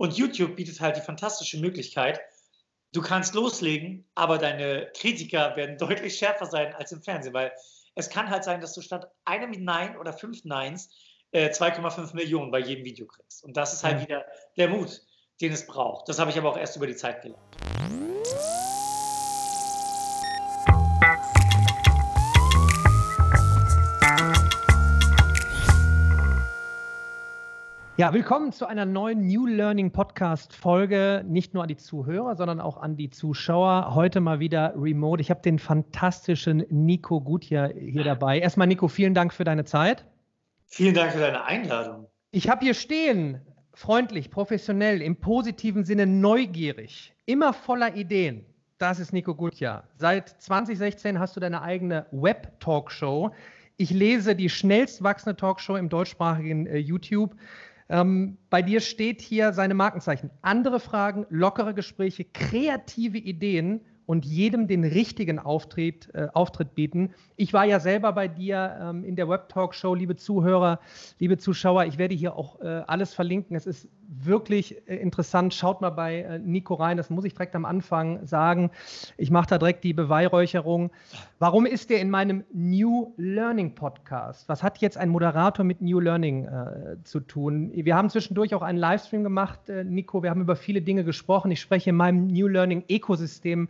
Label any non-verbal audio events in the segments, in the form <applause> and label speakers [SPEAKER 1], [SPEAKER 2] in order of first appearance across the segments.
[SPEAKER 1] Und YouTube bietet halt die fantastische Möglichkeit, du kannst loslegen, aber deine Kritiker werden <laughs> deutlich schärfer sein als im Fernsehen, weil es kann halt sein, dass du statt einem Nein oder fünf Neins äh, 2,5 Millionen bei jedem Video kriegst. Und das ist halt wieder der Mut, den es braucht. Das habe ich aber auch erst über die Zeit gelernt.
[SPEAKER 2] Ja, willkommen zu einer neuen New Learning Podcast Folge. Nicht nur an die Zuhörer, sondern auch an die Zuschauer. Heute mal wieder remote. Ich habe den fantastischen Nico Gutjahr hier dabei. Erstmal, Nico, vielen Dank für deine Zeit.
[SPEAKER 1] Vielen Dank für deine Einladung.
[SPEAKER 2] Ich habe hier stehen, freundlich, professionell, im positiven Sinne neugierig, immer voller Ideen. Das ist Nico Gutjahr. Seit 2016 hast du deine eigene Web-Talkshow. Ich lese die schnellst wachsende Talkshow im deutschsprachigen äh, YouTube. Ähm, bei dir steht hier seine Markenzeichen. Andere Fragen, lockere Gespräche, kreative Ideen und jedem den richtigen Auftritt, äh, Auftritt bieten. Ich war ja selber bei dir ähm, in der Web Talk Show, liebe Zuhörer, liebe Zuschauer. Ich werde hier auch äh, alles verlinken. Es ist wirklich äh, interessant. Schaut mal bei äh, Nico rein. Das muss ich direkt am Anfang sagen. Ich mache da direkt die Beweihräucherung. Warum ist der in meinem New Learning Podcast? Was hat jetzt ein Moderator mit New Learning äh, zu tun? Wir haben zwischendurch auch einen Livestream gemacht, äh, Nico. Wir haben über viele Dinge gesprochen. Ich spreche in meinem New Learning Ökosystem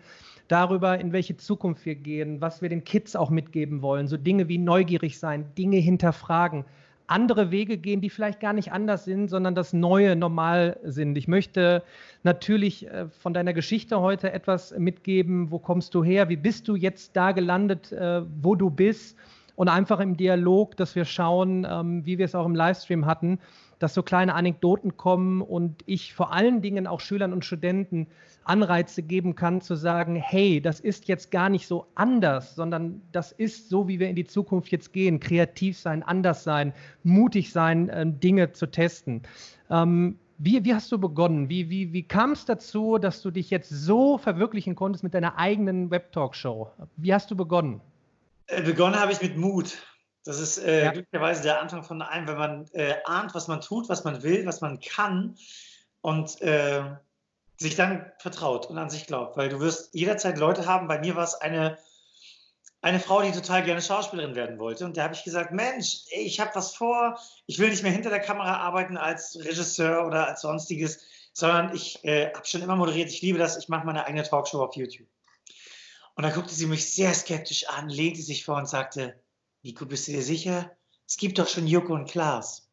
[SPEAKER 2] darüber, in welche Zukunft wir gehen, was wir den Kids auch mitgeben wollen. So Dinge wie neugierig sein, Dinge hinterfragen, andere Wege gehen, die vielleicht gar nicht anders sind, sondern das Neue normal sind. Ich möchte natürlich äh, von deiner Geschichte heute etwas mitgeben. Wo kommst du her? Wie bist du jetzt da gelandet, äh, wo du bist? Und einfach im Dialog, dass wir schauen, ähm, wie wir es auch im Livestream hatten, dass so kleine Anekdoten kommen und ich vor allen Dingen auch Schülern und Studenten Anreize geben kann, zu sagen, hey, das ist jetzt gar nicht so anders, sondern das ist so, wie wir in die Zukunft jetzt gehen. Kreativ sein, anders sein, mutig sein, äh, Dinge zu testen. Ähm, wie, wie, hast du begonnen? Wie, wie, wie kam es dazu, dass du dich jetzt so verwirklichen konntest mit deiner eigenen Web-Talk-Show? Wie hast du begonnen?
[SPEAKER 1] Äh, begonnen habe ich mit Mut. Das ist äh, ja. glücklicherweise der Anfang von allem, wenn man äh, ahnt, was man tut, was man will, was man kann und äh, sich dann vertraut und an sich glaubt, weil du wirst jederzeit Leute haben. Bei mir war es eine, eine Frau, die total gerne Schauspielerin werden wollte. Und da habe ich gesagt, Mensch, ich habe was vor. Ich will nicht mehr hinter der Kamera arbeiten als Regisseur oder als sonstiges, sondern ich äh, habe schon immer moderiert. Ich liebe das. Ich mache meine eigene Talkshow auf YouTube. Und da guckte sie mich sehr skeptisch an, lehnte sich vor und sagte, Nico, bist du dir sicher? Es gibt doch schon Joko und Klaas.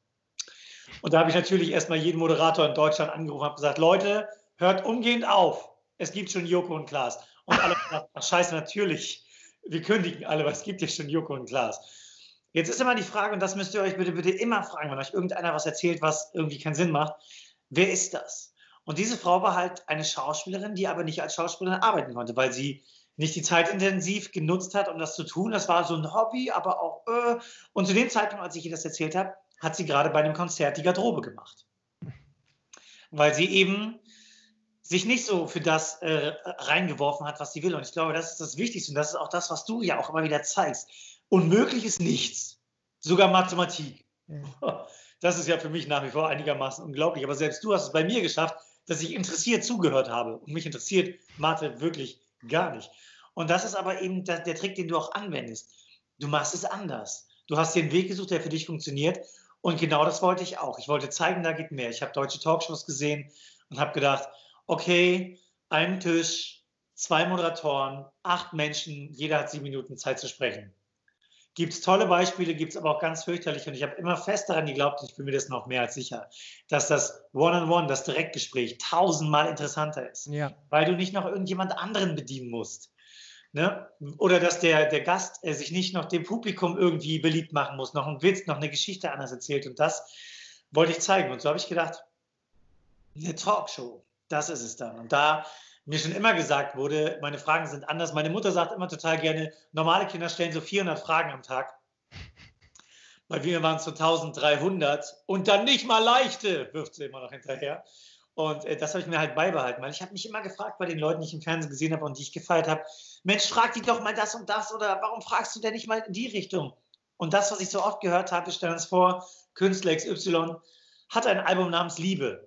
[SPEAKER 1] Und da habe ich natürlich erstmal jeden Moderator in Deutschland angerufen und gesagt, Leute, hört umgehend auf. Es gibt schon Joko und Klaas. Und alle sagen, ach scheiße, natürlich. Wir kündigen alle, es gibt ja schon Joko und Klaas. Jetzt ist immer die Frage, und das müsst ihr euch bitte, bitte immer fragen, wenn euch irgendeiner was erzählt, was irgendwie keinen Sinn macht. Wer ist das? Und diese Frau war halt eine Schauspielerin, die aber nicht als Schauspielerin arbeiten konnte, weil sie nicht die Zeit intensiv genutzt hat, um das zu tun. Das war so ein Hobby, aber auch. Äh. Und zu dem Zeitpunkt, als ich ihr das erzählt habe, hat sie gerade bei einem Konzert die Garderobe gemacht. Weil sie eben sich nicht so für das äh, reingeworfen hat, was sie will. Und ich glaube, das ist das Wichtigste und das ist auch das, was du ja auch immer wieder zeigst. Unmöglich ist nichts, sogar Mathematik. Ja. <laughs> Das ist ja für mich nach wie vor einigermaßen unglaublich. Aber selbst du hast es bei mir geschafft, dass ich interessiert zugehört habe. Und mich interessiert Mathe wirklich gar nicht. Und das ist aber eben der, der Trick, den du auch anwendest. Du machst es anders. Du hast einen Weg gesucht, der für dich funktioniert. Und genau das wollte ich auch. Ich wollte zeigen, da geht mehr. Ich habe deutsche Talkshows gesehen und habe gedacht, okay, ein Tisch, zwei Moderatoren, acht Menschen, jeder hat sieben Minuten Zeit zu sprechen. Gibt es tolle Beispiele, gibt es aber auch ganz fürchterlich. Und ich habe immer fest daran geglaubt, ich bin mir das noch mehr als sicher, dass das One-on-One, -on -One, das Direktgespräch tausendmal interessanter ist. Ja. Weil du nicht noch irgendjemand anderen bedienen musst. Ne? Oder dass der, der Gast äh, sich nicht noch dem Publikum irgendwie beliebt machen muss, noch einen Witz, noch eine Geschichte anders erzählt. Und das wollte ich zeigen. Und so habe ich gedacht, eine Talkshow, das ist es dann. Und da mir schon immer gesagt wurde, meine Fragen sind anders. Meine Mutter sagt immer total gerne, normale Kinder stellen so 400 Fragen am Tag. Bei mir waren es so 1300 und dann nicht mal leichte, wirft sie immer noch hinterher. Und äh, das habe ich mir halt beibehalten, weil ich habe mich immer gefragt bei den Leuten, die ich im Fernsehen gesehen habe und die ich gefeiert habe, Mensch, frag die doch mal das und das oder warum fragst du denn nicht mal in die Richtung? Und das, was ich so oft gehört habe, stellen uns vor, Künstler XY hat ein Album namens Liebe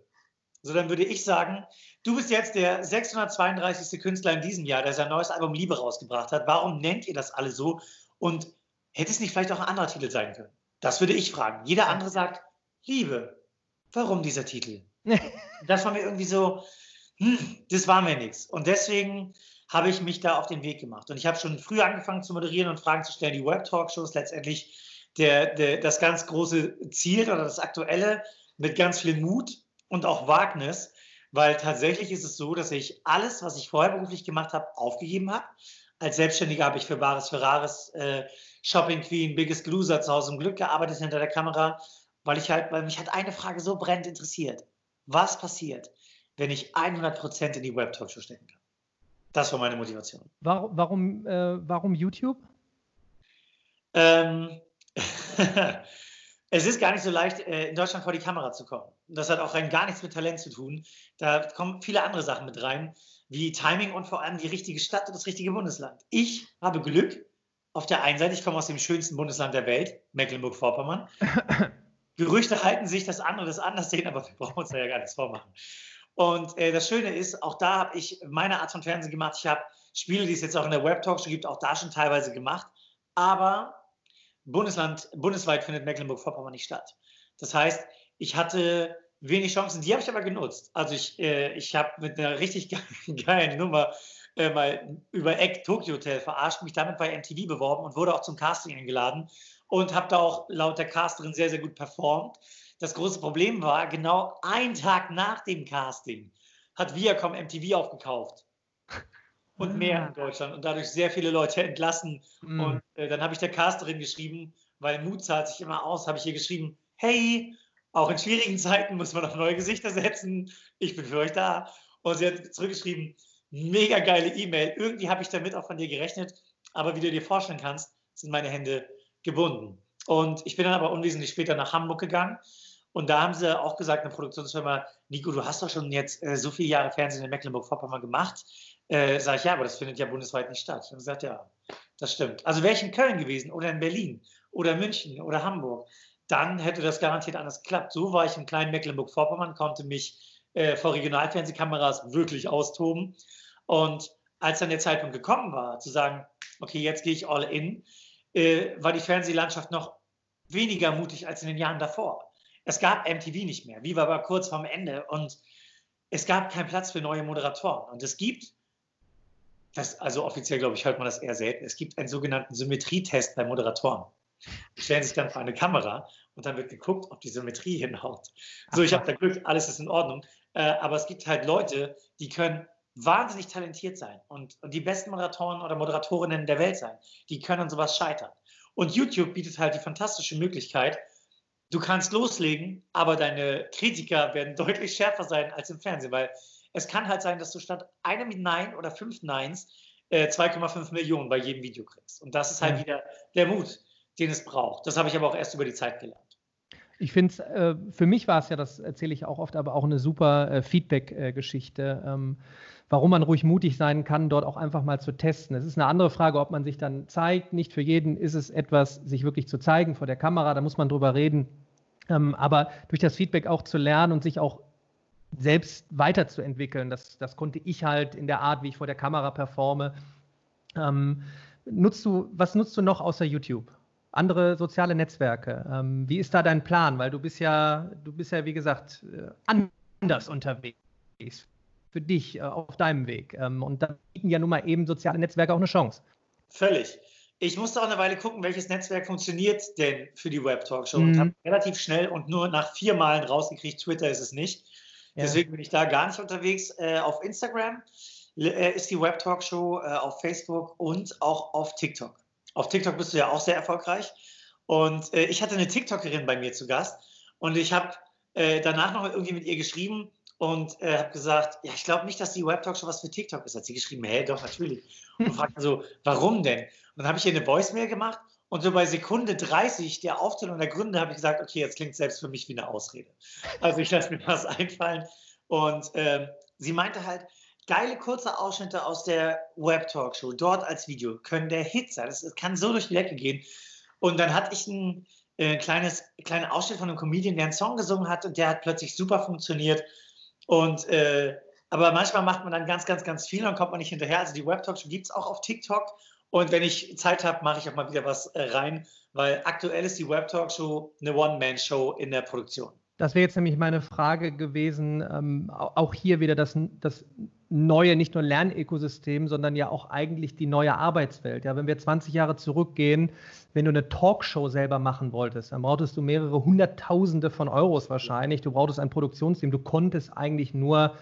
[SPEAKER 1] So, dann würde ich sagen, du bist jetzt der 632. Künstler in diesem Jahr, der sein neues Album Liebe rausgebracht hat. Warum nennt ihr das alle so? Und hätte es nicht vielleicht auch ein anderer Titel sein können? Das würde ich fragen. Jeder andere sagt, Liebe. Warum dieser Titel? <laughs> das war mir irgendwie so, hm, das war mir nichts. Und deswegen habe ich mich da auf den Weg gemacht. Und ich habe schon früh angefangen zu moderieren und Fragen zu stellen. Die Web-Talkshows letztendlich der, der, das ganz große Ziel oder das aktuelle mit ganz viel Mut und auch Wagnis, weil tatsächlich ist es so, dass ich alles, was ich vorher beruflich gemacht habe, aufgegeben habe. Als Selbstständiger habe ich für Bares Ferraris, äh, Shopping Queen, Biggest Loser zu Hause im Glück gearbeitet hinter der Kamera, weil ich halt, weil mich halt eine Frage so brennend interessiert. Was passiert, wenn ich 100% in die Web-Talkshow stecken kann? Das war meine Motivation.
[SPEAKER 2] Warum, warum, äh, warum YouTube?
[SPEAKER 1] Ähm, <laughs> es ist gar nicht so leicht, äh, in Deutschland vor die Kamera zu kommen. Das hat auch rein gar nichts mit Talent zu tun. Da kommen viele andere Sachen mit rein, wie Timing und vor allem die richtige Stadt und das richtige Bundesland. Ich habe Glück. Auf der einen Seite, ich komme aus dem schönsten Bundesland der Welt, Mecklenburg-Vorpommern. <laughs> Gerüchte halten sich, dass andere das anders sehen, aber wir brauchen uns da ja gar nichts vormachen. Und äh, das Schöne ist, auch da habe ich meine Art von Fernsehen gemacht. Ich habe Spiele, die es jetzt auch in der Web-Talkshow gibt, auch da schon teilweise gemacht. Aber Bundesland, bundesweit findet Mecklenburg-Vorpommern nicht statt. Das heißt, ich hatte wenig Chancen, die habe ich aber genutzt. Also ich, äh, ich habe mit einer richtig <laughs> geilen Nummer äh, mal über Eck Tokyo Hotel verarscht, mich damit bei MTV beworben und wurde auch zum Casting eingeladen und habe da auch laut der Casterin sehr, sehr gut performt. Das große Problem war, genau einen Tag nach dem Casting hat Viacom MTV aufgekauft und mehr in Deutschland und dadurch sehr viele Leute entlassen. Mm. Und äh, dann habe ich der Casterin geschrieben, weil Mut zahlt sich immer aus, habe ich ihr geschrieben, hey, auch in schwierigen Zeiten muss man auf neue Gesichter setzen. Ich bin für euch da. Und sie hat zurückgeschrieben, mega geile E-Mail. Irgendwie habe ich damit auch von dir gerechnet, aber wie du dir vorstellen kannst, sind meine Hände gebunden. Und ich bin dann aber unwesentlich später nach Hamburg gegangen. Und da haben sie auch gesagt, eine Produktionsfirma, Nico, du hast doch schon jetzt äh, so viele Jahre Fernsehen in Mecklenburg-Vorpommern gemacht. Äh, Sage ich, ja, aber das findet ja bundesweit nicht statt. Und sagt, ja, das stimmt. Also wäre ich in Köln gewesen oder in Berlin oder München oder Hamburg, dann hätte das garantiert anders geklappt. So war ich im kleinen Mecklenburg-Vorpommern, konnte mich äh, vor Regionalfernsehkameras wirklich austoben. Und als dann der Zeitpunkt gekommen war, zu sagen, okay, jetzt gehe ich all in, äh, war die Fernsehlandschaft noch weniger mutig als in den Jahren davor. Es gab MTV nicht mehr. Viva war kurz vorm Ende und es gab keinen Platz für neue Moderatoren. Und es gibt das, also offiziell glaube ich, hört man das eher selten. Es gibt einen sogenannten Symmetrietest bei Moderatoren. Die stellen sich dann vor eine Kamera und dann wird geguckt, ob die Symmetrie hinhaut. So, ich habe da Glück, alles ist in Ordnung. Äh, aber es gibt halt Leute, die können wahnsinnig talentiert sein und, und die besten Moderatoren oder Moderatorinnen der Welt sein. Die können an sowas scheitern. Und YouTube bietet halt die fantastische Möglichkeit, du kannst loslegen, aber deine Kritiker werden <laughs> deutlich schärfer sein als im Fernsehen, weil es kann halt sein, dass du statt einem Nein oder fünf Neins äh, 2,5 Millionen bei jedem Video kriegst. Und das ist halt ja. wieder der Mut, den es braucht. Das habe ich aber auch erst über die Zeit gelernt.
[SPEAKER 2] Ich finde es, äh, für mich war es ja, das erzähle ich auch oft, aber auch eine super äh, Feedback-Geschichte. Ähm, warum man ruhig mutig sein kann, dort auch einfach mal zu testen. Es ist eine andere Frage, ob man sich dann zeigt. Nicht für jeden ist es etwas, sich wirklich zu zeigen vor der Kamera, da muss man drüber reden. Ähm, aber durch das Feedback auch zu lernen und sich auch selbst weiterzuentwickeln. Das, das konnte ich halt in der Art, wie ich vor der Kamera performe. Ähm, nutzt du, was nutzt du noch außer YouTube? Andere soziale Netzwerke. Ähm, wie ist da dein Plan? Weil du bist ja, du bist ja, wie gesagt, äh, anders unterwegs. Für dich äh, auf deinem Weg. Ähm, und da bieten ja nun mal eben soziale Netzwerke auch eine Chance.
[SPEAKER 1] Völlig. Ich musste auch eine Weile gucken, welches Netzwerk funktioniert denn für die Web Talkshow mhm. und habe relativ schnell und nur nach vier Malen rausgekriegt, Twitter ist es nicht. Ja. Deswegen bin ich da gar nicht unterwegs. Äh, auf Instagram äh, ist die Web Talk Show, äh, auf Facebook und auch auf TikTok. Auf TikTok bist du ja auch sehr erfolgreich. Und äh, ich hatte eine TikTokerin bei mir zu Gast und ich habe äh, danach noch irgendwie mit ihr geschrieben und äh, habe gesagt, ja, ich glaube nicht, dass die Web Talk Show was für TikTok ist. Hat sie geschrieben, hä, doch, natürlich. Und fragte <laughs> so, warum denn? Und dann habe ich ihr eine Voicemail gemacht und so bei Sekunde 30 der Aufzählung der Gründe habe ich gesagt, okay, jetzt klingt selbst für mich wie eine Ausrede. Also ich lasse mir <laughs> was einfallen. Und äh, sie meinte halt, geile kurze Ausschnitte aus der Web-Talkshow, dort als Video, können der Hit sein. Das, das kann so durch die Lecke gehen. Und dann hatte ich ein äh, kleines, kleinen Ausschnitt von einem Comedian, der einen Song gesungen hat und der hat plötzlich super funktioniert. Und äh, aber manchmal macht man dann ganz, ganz, ganz viel und kommt man nicht hinterher. Also die Web-Talkshow gibt es auch auf TikTok. Und wenn ich Zeit habe, mache ich auch mal wieder was äh, rein, weil aktuell ist die Web-Talkshow eine One-Man-Show in der Produktion.
[SPEAKER 2] Das wäre jetzt nämlich meine Frage gewesen. Ähm, auch hier wieder das, das neue, nicht nur Lernökosystem, sondern ja auch eigentlich die neue Arbeitswelt. Ja, wenn wir 20 Jahre zurückgehen, wenn du eine Talkshow selber machen wolltest, dann brauchtest du mehrere Hunderttausende von Euros wahrscheinlich. Du brauchtest ein Produktionsteam. Du konntest eigentlich nur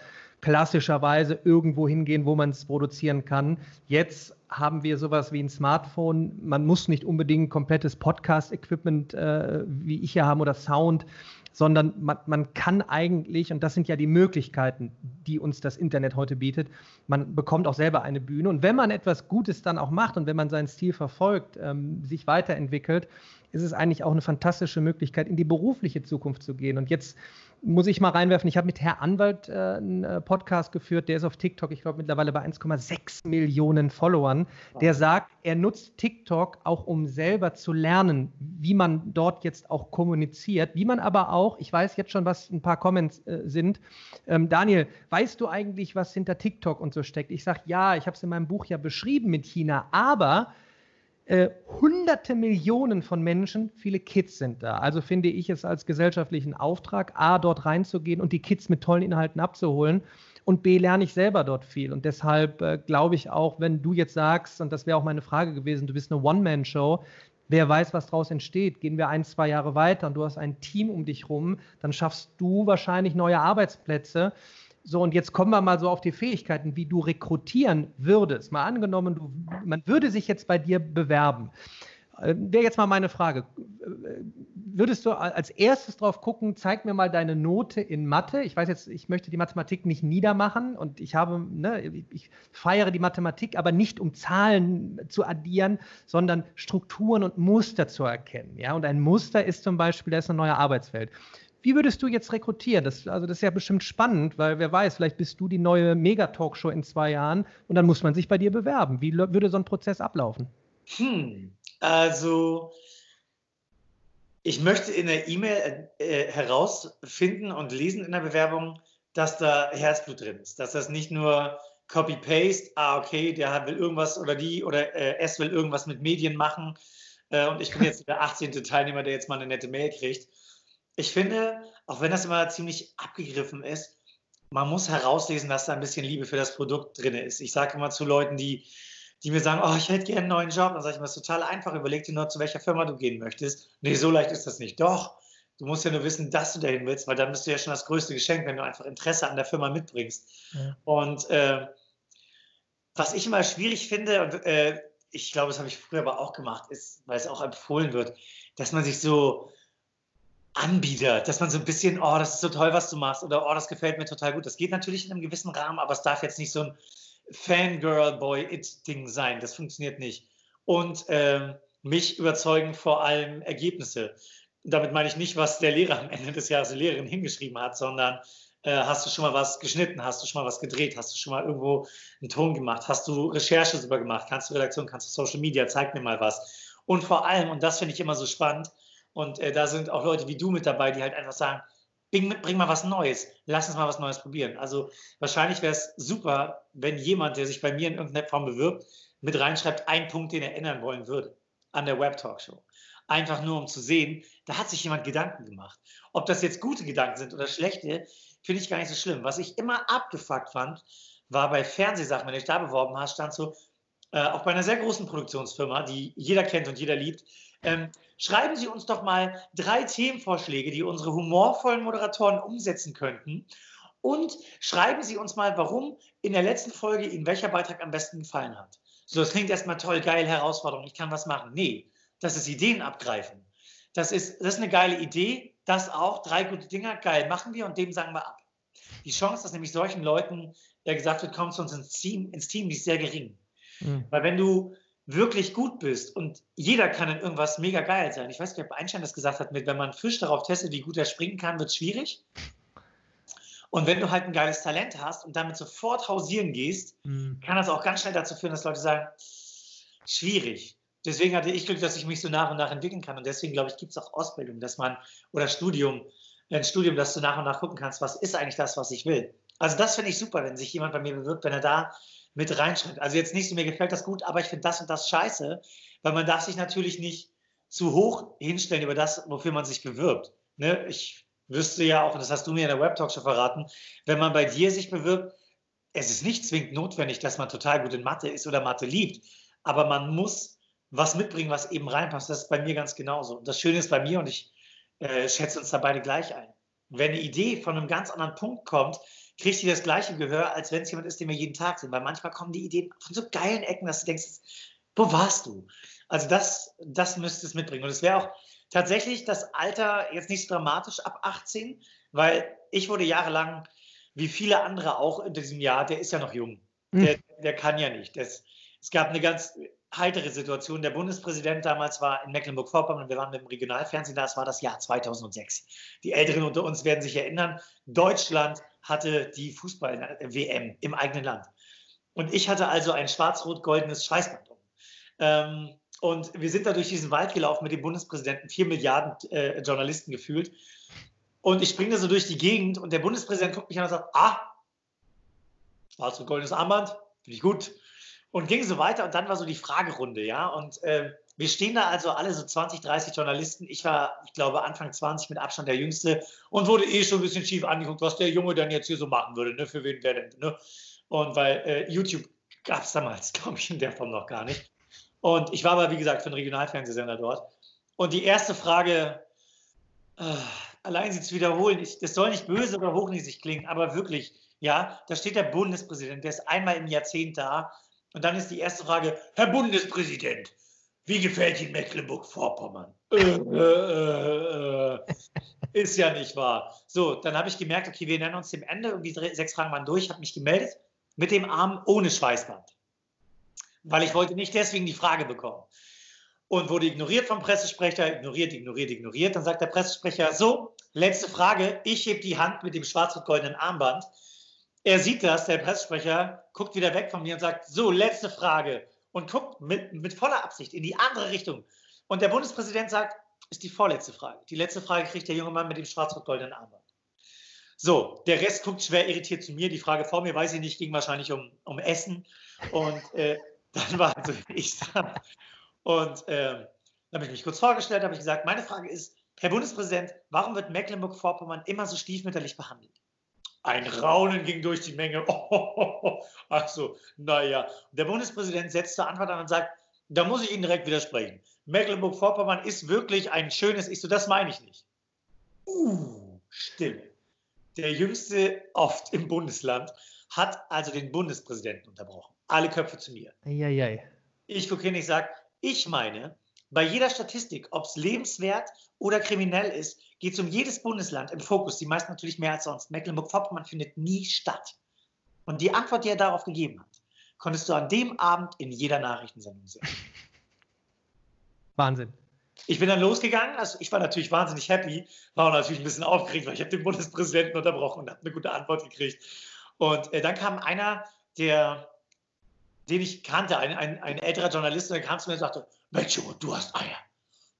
[SPEAKER 2] klassischerweise irgendwo hingehen, wo man es produzieren kann. Jetzt haben wir sowas wie ein Smartphone. Man muss nicht unbedingt komplettes Podcast-Equipment äh, wie ich hier haben oder Sound, sondern man, man kann eigentlich, und das sind ja die Möglichkeiten, die uns das Internet heute bietet, man bekommt auch selber eine Bühne. Und wenn man etwas Gutes dann auch macht und wenn man seinen Stil verfolgt, ähm, sich weiterentwickelt, ist es eigentlich auch eine fantastische Möglichkeit, in die berufliche Zukunft zu gehen. Und jetzt muss ich mal reinwerfen, ich habe mit Herr Anwalt äh, einen äh, Podcast geführt, der ist auf TikTok, ich glaube mittlerweile bei 1,6 Millionen Followern. Der sagt, er nutzt TikTok auch, um selber zu lernen, wie man dort jetzt auch kommuniziert, wie man aber auch, ich weiß jetzt schon, was ein paar Comments äh, sind. Ähm, Daniel, weißt du eigentlich, was hinter TikTok und so steckt? Ich sage, ja, ich habe es in meinem Buch ja beschrieben mit China, aber äh, hunderte Millionen von Menschen, viele Kids sind da. Also finde ich es als gesellschaftlichen Auftrag, A, dort reinzugehen und die Kids mit tollen Inhalten abzuholen. Und B, lerne ich selber dort viel. Und deshalb äh, glaube ich auch, wenn du jetzt sagst, und das wäre auch meine Frage gewesen, du bist eine One-Man-Show, wer weiß, was daraus entsteht. Gehen wir ein, zwei Jahre weiter und du hast ein Team um dich rum, dann schaffst du wahrscheinlich neue Arbeitsplätze. So, und jetzt kommen wir mal so auf die Fähigkeiten, wie du rekrutieren würdest. Mal angenommen, du, man würde sich jetzt bei dir bewerben. Äh, Wäre jetzt mal meine Frage. Äh, würdest du als erstes drauf gucken, zeig mir mal deine Note in Mathe? Ich weiß jetzt, ich möchte die Mathematik nicht niedermachen und ich habe, ne, ich feiere die Mathematik, aber nicht um Zahlen zu addieren, sondern Strukturen und Muster zu erkennen. Ja? Und ein Muster ist zum Beispiel, da ist eine neue Arbeitswelt. Wie würdest du jetzt rekrutieren? Das, also das ist ja bestimmt spannend, weil wer weiß, vielleicht bist du die neue Mega-Talkshow in zwei Jahren und dann muss man sich bei dir bewerben. Wie würde so ein Prozess ablaufen?
[SPEAKER 1] Hm, also ich möchte in der E-Mail äh, herausfinden und lesen in der Bewerbung, dass da Herzblut drin ist, dass das nicht nur Copy-Paste, ah okay, der will irgendwas oder die oder äh, es will irgendwas mit Medien machen äh, und ich bin jetzt der 18. Teilnehmer, der jetzt mal eine nette Mail kriegt ich finde, auch wenn das immer ziemlich abgegriffen ist, man muss herauslesen, dass da ein bisschen Liebe für das Produkt drin ist. Ich sage immer zu Leuten, die, die mir sagen, oh, ich hätte gerne einen neuen Job, dann sage ich immer, es ist total einfach, überleg dir nur, zu welcher Firma du gehen möchtest. Nee, so leicht ist das nicht. Doch, du musst ja nur wissen, dass du dahin willst, weil dann bist du ja schon das größte Geschenk, wenn du einfach Interesse an der Firma mitbringst. Ja. Und äh, was ich immer schwierig finde, und äh, ich glaube, das habe ich früher aber auch gemacht, ist, weil es auch empfohlen wird, dass man sich so Anbieter, dass man so ein bisschen, oh, das ist so toll, was du machst oder oh, das gefällt mir total gut. Das geht natürlich in einem gewissen Rahmen, aber es darf jetzt nicht so ein Fangirl-Boy-It-Ding sein. Das funktioniert nicht. Und ähm, mich überzeugen vor allem Ergebnisse. Damit meine ich nicht, was der Lehrer am Ende des Jahres, die Lehrerin hingeschrieben hat, sondern äh, hast du schon mal was geschnitten, hast du schon mal was gedreht, hast du schon mal irgendwo einen Ton gemacht, hast du Recherche darüber gemacht, kannst du Redaktion, kannst du Social Media, zeig mir mal was. Und vor allem, und das finde ich immer so spannend, und äh, da sind auch Leute wie du mit dabei, die halt einfach sagen, bring, bring mal was Neues, lass uns mal was Neues probieren. Also wahrscheinlich wäre es super, wenn jemand, der sich bei mir in irgendeiner Form bewirbt, mit reinschreibt, einen Punkt, den er ändern wollen würde an der Web-Talkshow. Einfach nur, um zu sehen, da hat sich jemand Gedanken gemacht. Ob das jetzt gute Gedanken sind oder schlechte, finde ich gar nicht so schlimm. Was ich immer abgefuckt fand, war bei Fernsehsachen, wenn ich da beworben hast, stand so, äh, auch bei einer sehr großen Produktionsfirma, die jeder kennt und jeder liebt, ähm, schreiben Sie uns doch mal drei Themenvorschläge, die unsere humorvollen Moderatoren umsetzen könnten. Und schreiben Sie uns mal, warum in der letzten Folge Ihnen welcher Beitrag am besten gefallen hat. So, das klingt erstmal toll, geil, Herausforderung, ich kann was machen. Nee, das ist Ideen abgreifen. Das ist, das ist eine geile Idee, das auch, drei gute Dinger, geil, machen wir und dem sagen wir ab. Die Chance, dass nämlich solchen Leuten der gesagt wird, komm zu uns ins Team, ins Team, die ist sehr gering. Mhm. Weil wenn du wirklich gut bist und jeder kann in irgendwas mega geil sein. Ich weiß nicht, ob Einstein das gesagt hat, mit, wenn man Fisch darauf testet, wie gut er springen kann, wird es schwierig. Und wenn du halt ein geiles Talent hast und damit sofort hausieren gehst, mhm. kann das auch ganz schnell dazu führen, dass Leute sagen, schwierig. Deswegen hatte ich Glück, dass ich mich so nach und nach entwickeln kann. Und deswegen, glaube ich, gibt es auch Ausbildung, dass man oder Studium, ein Studium, dass du nach und nach gucken kannst, was ist eigentlich das, was ich will. Also das finde ich super, wenn sich jemand bei mir bewirbt, wenn er da mit reinschreibt. Also jetzt nicht so, mir gefällt das gut, aber ich finde das und das scheiße, weil man darf sich natürlich nicht zu hoch hinstellen über das, wofür man sich bewirbt. Ne? Ich wüsste ja auch, und das hast du mir in der Webtalk schon verraten, wenn man bei dir sich bewirbt, es ist nicht zwingend notwendig, dass man total gut in Mathe ist oder Mathe liebt, aber man muss was mitbringen, was eben reinpasst. Das ist bei mir ganz genauso. Das Schöne ist bei mir, und ich äh, schätze uns da beide gleich ein, wenn eine Idee von einem ganz anderen Punkt kommt, kriegt die das gleiche Gehör, als wenn es jemand ist, den wir jeden Tag sehen. Weil manchmal kommen die Ideen von so geilen Ecken, dass du denkst, wo warst du? Also das, das müsste es mitbringen. Und es wäre auch tatsächlich das Alter jetzt nicht so dramatisch ab 18, weil ich wurde jahrelang, wie viele andere auch in diesem Jahr, der ist ja noch jung. Hm. Der, der kann ja nicht. Das, es gab eine ganz heitere Situation. Der Bundespräsident damals war in Mecklenburg-Vorpommern und wir waren mit dem Regionalfernsehen da. Es war das Jahr 2006. Die Älteren unter uns werden sich erinnern, Deutschland hatte die Fußball-WM im eigenen Land. Und ich hatte also ein schwarz-rot-goldenes Schweißband um. Ähm, und wir sind da durch diesen Wald gelaufen mit dem Bundespräsidenten, vier Milliarden äh, Journalisten gefühlt. Und ich springe da so durch die Gegend und der Bundespräsident guckt mich an und sagt, ah, schwarz-rot-goldenes Armband, finde ich gut. Und ging so weiter und dann war so die Fragerunde, ja. Und äh, wir stehen da also alle so 20, 30 Journalisten. Ich war, ich glaube, Anfang 20 mit Abstand der Jüngste und wurde eh schon ein bisschen schief angeguckt, was der Junge dann jetzt hier so machen würde, ne? Für wen wäre denn, ne? Und weil äh, YouTube gab es damals, <laughs> glaube ich, in der Form noch gar nicht. Und ich war aber, wie gesagt, für einen Regionalfernsehsender dort. Und die erste Frage, äh, allein sie zu wiederholen, ich, das soll nicht böse oder hochnäsig klingen, aber wirklich, ja, da steht der Bundespräsident, der ist einmal im Jahrzehnt da und dann ist die erste Frage, Herr Bundespräsident, wie gefällt Ihnen Mecklenburg-Vorpommern? Äh, äh, äh, ist ja nicht wahr. So, dann habe ich gemerkt, okay, wir nennen uns dem Ende, irgendwie sechs Fragen waren durch, habe mich gemeldet mit dem Arm ohne Schweißband. Weil ich wollte nicht deswegen die Frage bekommen. Und wurde ignoriert vom Pressesprecher, ignoriert, ignoriert, ignoriert. Dann sagt der Pressesprecher, so, letzte Frage, ich heb die Hand mit dem schwarz-goldenen Armband. Er sieht das, der Pressesprecher, guckt wieder weg von mir und sagt, so, letzte Frage. Und guckt mit, mit voller Absicht in die andere Richtung. Und der Bundespräsident sagt, ist die vorletzte Frage. Die letzte Frage kriegt der junge Mann mit dem schwarz-goldenen Armband. So, der Rest guckt schwer irritiert zu mir. Die Frage vor mir, weiß ich nicht, ging wahrscheinlich um, um Essen. Und äh, <laughs> dann war also ich da. Und äh, dann habe ich mich kurz vorgestellt, habe ich gesagt, meine Frage ist, Herr Bundespräsident, warum wird Mecklenburg-Vorpommern immer so stiefmütterlich behandelt? Ein Raunen ging durch die Menge. <laughs> Oh, oh, oh. Ach so, naja. Der Bundespräsident setzt zur Antwort an und sagt, da muss ich Ihnen direkt widersprechen. Mecklenburg-Vorpommern ist wirklich ein schönes, ich so, das meine ich nicht. Uh, Stille. Der jüngste oft im Bundesland hat also den Bundespräsidenten unterbrochen. Alle Köpfe zu mir.
[SPEAKER 2] Eieiei.
[SPEAKER 1] Ich gucke hin, ich sage, ich meine, bei jeder Statistik, ob es lebenswert oder kriminell ist, geht es um jedes Bundesland im Fokus, die meisten natürlich mehr als sonst. Mecklenburg-Vorpommern findet nie statt. Und die Antwort, die er darauf gegeben hat, konntest du an dem Abend in jeder Nachrichtensendung sehen. <laughs>
[SPEAKER 2] Wahnsinn.
[SPEAKER 1] Ich bin dann losgegangen, also ich war natürlich wahnsinnig happy, war auch natürlich ein bisschen aufgeregt, weil ich habe den Bundespräsidenten unterbrochen und habe eine gute Antwort gekriegt. Und äh, dann kam einer, der, den ich kannte, ein, ein, ein älterer Journalist, und der kam zu mir und sagte, Mensch, du hast Eier.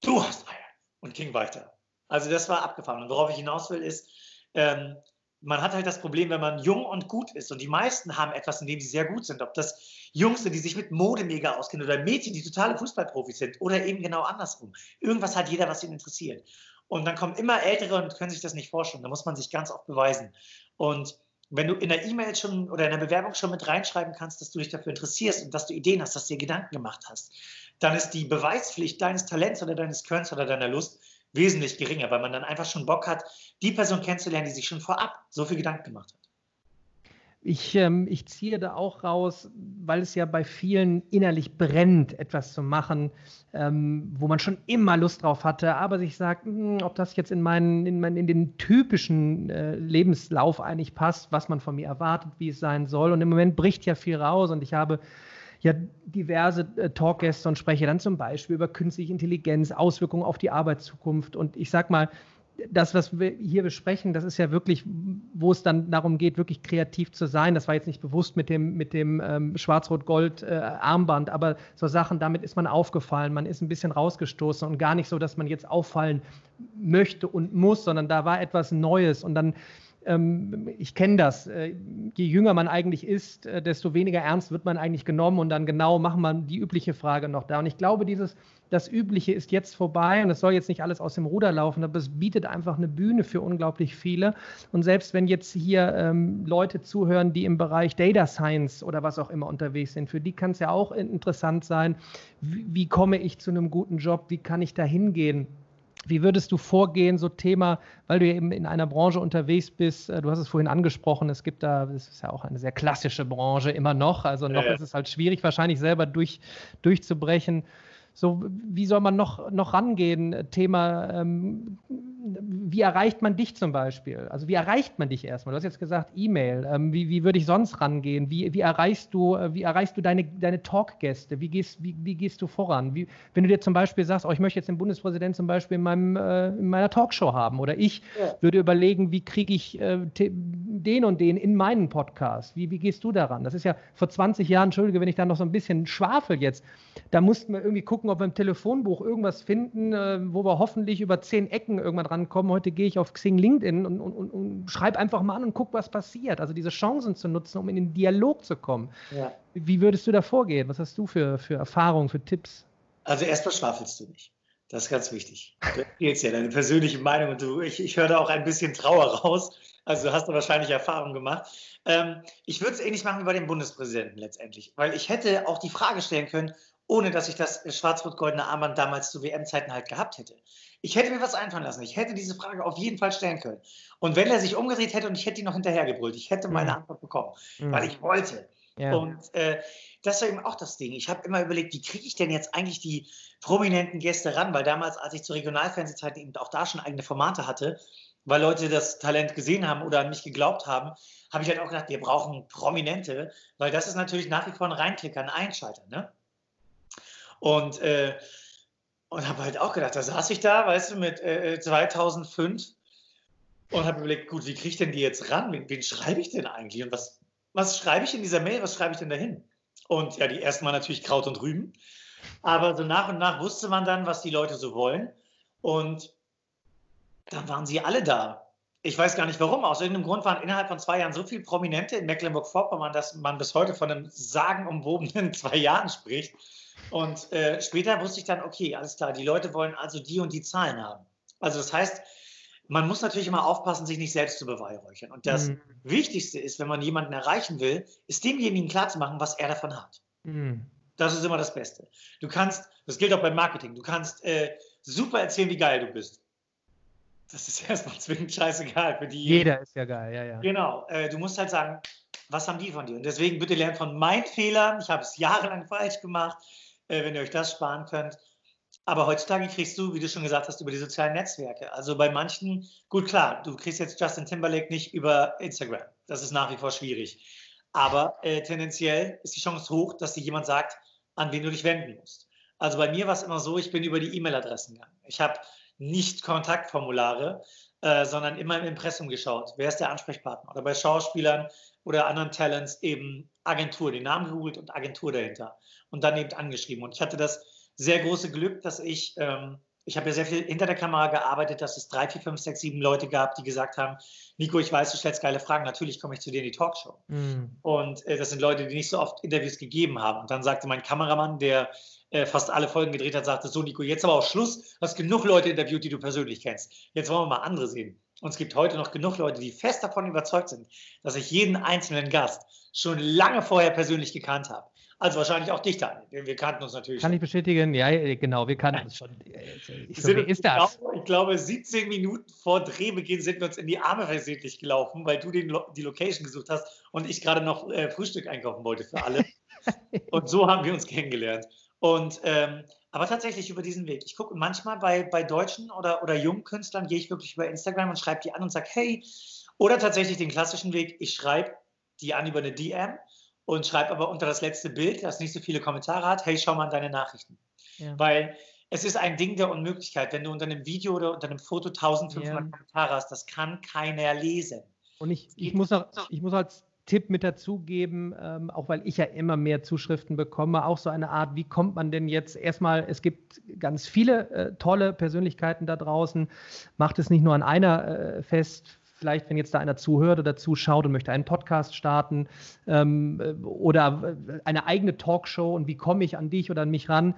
[SPEAKER 1] Du hast Eier. Und ging weiter. Also das war abgefahren. Und worauf ich hinaus will, ist, ähm, man hat halt das Problem, wenn man jung und gut ist. Und die meisten haben etwas, in dem sie sehr gut sind. Ob das Jungs sind, die sich mit Mode mega auskennen oder Mädchen, die totale Fußballprofis sind oder eben genau andersrum. Irgendwas hat jeder, was ihn interessiert. Und dann kommen immer Ältere und können sich das nicht vorstellen. Da muss man sich ganz oft beweisen. Und wenn du in der E-Mail schon oder in der Bewerbung schon mit reinschreiben kannst, dass du dich dafür interessierst und dass du Ideen hast, dass du dir Gedanken gemacht hast, dann ist die Beweispflicht deines Talents oder deines Körns oder deiner Lust wesentlich geringer, weil man dann einfach schon Bock hat, die Person kennenzulernen, die sich schon vorab so viel Gedanken gemacht hat.
[SPEAKER 2] Ich, ähm, ich ziehe da auch raus, weil es ja bei vielen innerlich brennt, etwas zu machen, ähm, wo man schon immer Lust drauf hatte, aber sich sagt, mh, hm, ob das jetzt in, meinen, in, meinen, in den typischen äh, Lebenslauf eigentlich passt, was man von mir erwartet, wie es sein soll. Und im Moment bricht ja viel raus und ich habe ja diverse äh, Talkgäste und spreche dann zum Beispiel über künstliche Intelligenz, Auswirkungen auf die Arbeitszukunft. Und ich sag mal, das, was wir hier besprechen, das ist ja wirklich, wo es dann darum geht, wirklich kreativ zu sein. Das war jetzt nicht bewusst mit dem, mit dem ähm, Schwarz-Rot-Gold-Armband, äh, aber so Sachen, damit ist man aufgefallen, man ist ein bisschen rausgestoßen und gar nicht so, dass man jetzt auffallen möchte und muss, sondern da war etwas Neues und dann ähm, ich kenne das. Äh, je jünger man eigentlich ist, äh, desto weniger ernst wird man eigentlich genommen und dann genau machen wir die übliche Frage noch da. Und ich glaube, dieses das Übliche ist jetzt vorbei und es soll jetzt nicht alles aus dem Ruder laufen, aber es bietet einfach eine Bühne für unglaublich viele. Und selbst wenn jetzt hier ähm, Leute zuhören, die im Bereich Data Science oder was auch immer unterwegs sind, für die kann es ja auch interessant sein, wie, wie komme ich zu einem guten Job, wie kann ich da hingehen? Wie würdest du vorgehen, so Thema, weil du eben in einer Branche unterwegs bist, äh, du hast es vorhin angesprochen, es gibt da, das ist ja auch eine sehr klassische Branche immer noch, also noch ja. ist es halt schwierig, wahrscheinlich selber durch, durchzubrechen. So, wie soll man noch, noch rangehen? Thema, ähm, wie erreicht man dich zum Beispiel? Also wie erreicht man dich erstmal? Du hast jetzt gesagt E-Mail. Ähm, wie, wie würde ich sonst rangehen? Wie, wie erreichst du, äh, wie erreichst du deine, deine Talkgäste? Wie gehst, wie, wie gehst du voran? Wie, wenn du dir zum Beispiel sagst, oh, ich möchte jetzt den Bundespräsidenten zum Beispiel in, meinem, äh, in meiner Talkshow haben oder ich ja. würde überlegen, wie kriege ich äh, den und den in meinen Podcast? Wie, wie gehst du daran? Das ist ja vor 20 Jahren, entschuldige, wenn ich da noch so ein bisschen schwafel jetzt, da mussten wir irgendwie gucken, ob wir im Telefonbuch irgendwas finden, äh, wo wir hoffentlich über zehn Ecken irgendwann rankommen. Heute gehe ich auf Xing LinkedIn und, und, und, und schreibe einfach mal an und gucke, was passiert. Also diese Chancen zu nutzen, um in den Dialog zu kommen. Ja. Wie würdest du da vorgehen? Was hast du für, für Erfahrungen, für Tipps?
[SPEAKER 1] Also erstmal schwafelst du nicht. Das ist ganz wichtig. Du erzählst ja deine persönliche Meinung und du, ich, ich höre da auch ein bisschen Trauer raus. Also du hast da wahrscheinlich Erfahrung gemacht. Ähm, ich würde es ähnlich machen wie bei dem Bundespräsidenten letztendlich, weil ich hätte auch die Frage stellen können, ohne dass ich das schwarz-rot-goldene Armband damals zu WM-Zeiten halt gehabt hätte. Ich hätte mir was einfallen lassen. Ich hätte diese Frage auf jeden Fall stellen können. Und wenn er sich umgedreht hätte und ich hätte ihn noch hinterhergebrüllt, ich hätte meine mhm. Antwort bekommen, mhm. weil ich wollte. Ja. Und äh, das war eben auch das Ding. Ich habe immer überlegt, wie kriege ich denn jetzt eigentlich die prominenten Gäste ran? Weil damals, als ich zu Regionalfernsehzeiten eben auch da schon eigene Formate hatte, weil Leute das Talent gesehen haben oder an mich geglaubt haben, habe ich halt auch gedacht, wir brauchen Prominente, weil das ist natürlich nach wie vor ein Reinklicker, ein Einschalter. Ne? Und, äh, und habe halt auch gedacht, da saß ich da, weißt du, mit äh, 2005 und habe überlegt, gut, wie kriege ich denn die jetzt ran? Wen, wen schreibe ich denn eigentlich? Und was, was schreibe ich in dieser Mail? Was schreibe ich denn dahin? Und ja, die ersten Mal natürlich Kraut und Rüben. Aber so nach und nach wusste man dann, was die Leute so wollen. Und dann waren sie alle da. Ich weiß gar nicht warum. Aus irgendeinem Grund waren innerhalb von zwei Jahren so viele Prominente in Mecklenburg-Vorpommern, dass man bis heute von einem sagenumwobenen <laughs> zwei Jahren spricht. Und äh, später wusste ich dann, okay, alles klar, die Leute wollen also die und die Zahlen haben. Also das heißt, man muss natürlich immer aufpassen, sich nicht selbst zu beweihräuchern. Und das mhm. Wichtigste ist, wenn man jemanden erreichen will, ist demjenigen klarzumachen, was er davon hat. Mhm. Das ist immer das Beste. Du kannst, das gilt auch beim Marketing, du kannst äh, super erzählen, wie geil du bist. Das ist <laughs> erstmal zwingend scheißegal für die.
[SPEAKER 2] Jeder ist ja geil, ja, ja.
[SPEAKER 1] Genau. Äh, du musst halt sagen, was haben die von dir? Und deswegen bitte lernen von meinen Fehlern. Ich habe es jahrelang falsch gemacht äh, wenn ihr euch das sparen könnt. Aber heutzutage kriegst du, wie du schon gesagt hast, über die sozialen Netzwerke. Also bei manchen, gut klar, du kriegst jetzt Justin Timberlake nicht über Instagram. Das ist nach wie vor schwierig. Aber äh, tendenziell ist die Chance hoch, dass dir jemand sagt, an wen du dich wenden musst. Also bei mir war es immer so, ich bin über die E-Mail-Adressen gegangen. Ich habe nicht Kontaktformulare, äh, sondern immer im Impressum geschaut. Wer ist der Ansprechpartner? Oder bei Schauspielern oder anderen Talents eben Agentur, den Namen gegoogelt und Agentur dahinter und dann eben angeschrieben. Und ich hatte das sehr große Glück, dass ich, ähm, ich habe ja sehr viel hinter der Kamera gearbeitet, dass es drei, vier, fünf, sechs, sieben Leute gab, die gesagt haben, Nico, ich weiß, du stellst geile Fragen, natürlich komme ich zu dir in die Talkshow. Mhm. Und äh, das sind Leute, die nicht so oft Interviews gegeben haben. Und dann sagte mein Kameramann, der äh, fast alle Folgen gedreht hat, sagte, so Nico, jetzt aber auch Schluss, du hast genug Leute interviewt, die du persönlich kennst. Jetzt wollen wir mal andere sehen. Und es gibt heute noch genug Leute, die fest davon überzeugt sind, dass ich jeden einzelnen Gast schon lange vorher persönlich gekannt habe. Also wahrscheinlich auch dich, Daniel. Wir kannten uns natürlich.
[SPEAKER 2] Kann schon. ich bestätigen? Ja, genau, wir kannten uns schon.
[SPEAKER 1] Ich so, wie ist das? Ich glaube, ich glaube, 17 Minuten vor Drehbeginn sind wir uns in die Arme versehentlich gelaufen, weil du den, die Location gesucht hast und ich gerade noch äh, Frühstück einkaufen wollte für alle. <laughs> und so haben wir uns kennengelernt. Und ähm, aber tatsächlich über diesen Weg. Ich gucke manchmal bei, bei deutschen oder, oder jungen Künstlern, gehe ich wirklich über Instagram und schreibe die an und sage, hey, oder tatsächlich den klassischen Weg, ich schreibe die an über eine DM und schreibe aber unter das letzte Bild, das nicht so viele Kommentare hat, hey, schau mal an deine Nachrichten. Ja. Weil es ist ein Ding der Unmöglichkeit, wenn du unter einem Video oder unter einem Foto 1500 ja. Kommentare hast, das kann keiner lesen.
[SPEAKER 2] Und ich, ich, muss, auch, ich muss als Tipp mit dazugeben, ähm, auch weil ich ja immer mehr Zuschriften bekomme, auch so eine Art, wie kommt man denn jetzt? Erstmal, es gibt ganz viele äh, tolle Persönlichkeiten da draußen, macht es nicht nur an einer äh, fest, vielleicht, wenn jetzt da einer zuhört oder zuschaut und möchte einen Podcast starten ähm, oder eine eigene Talkshow und wie komme ich an dich oder an mich ran,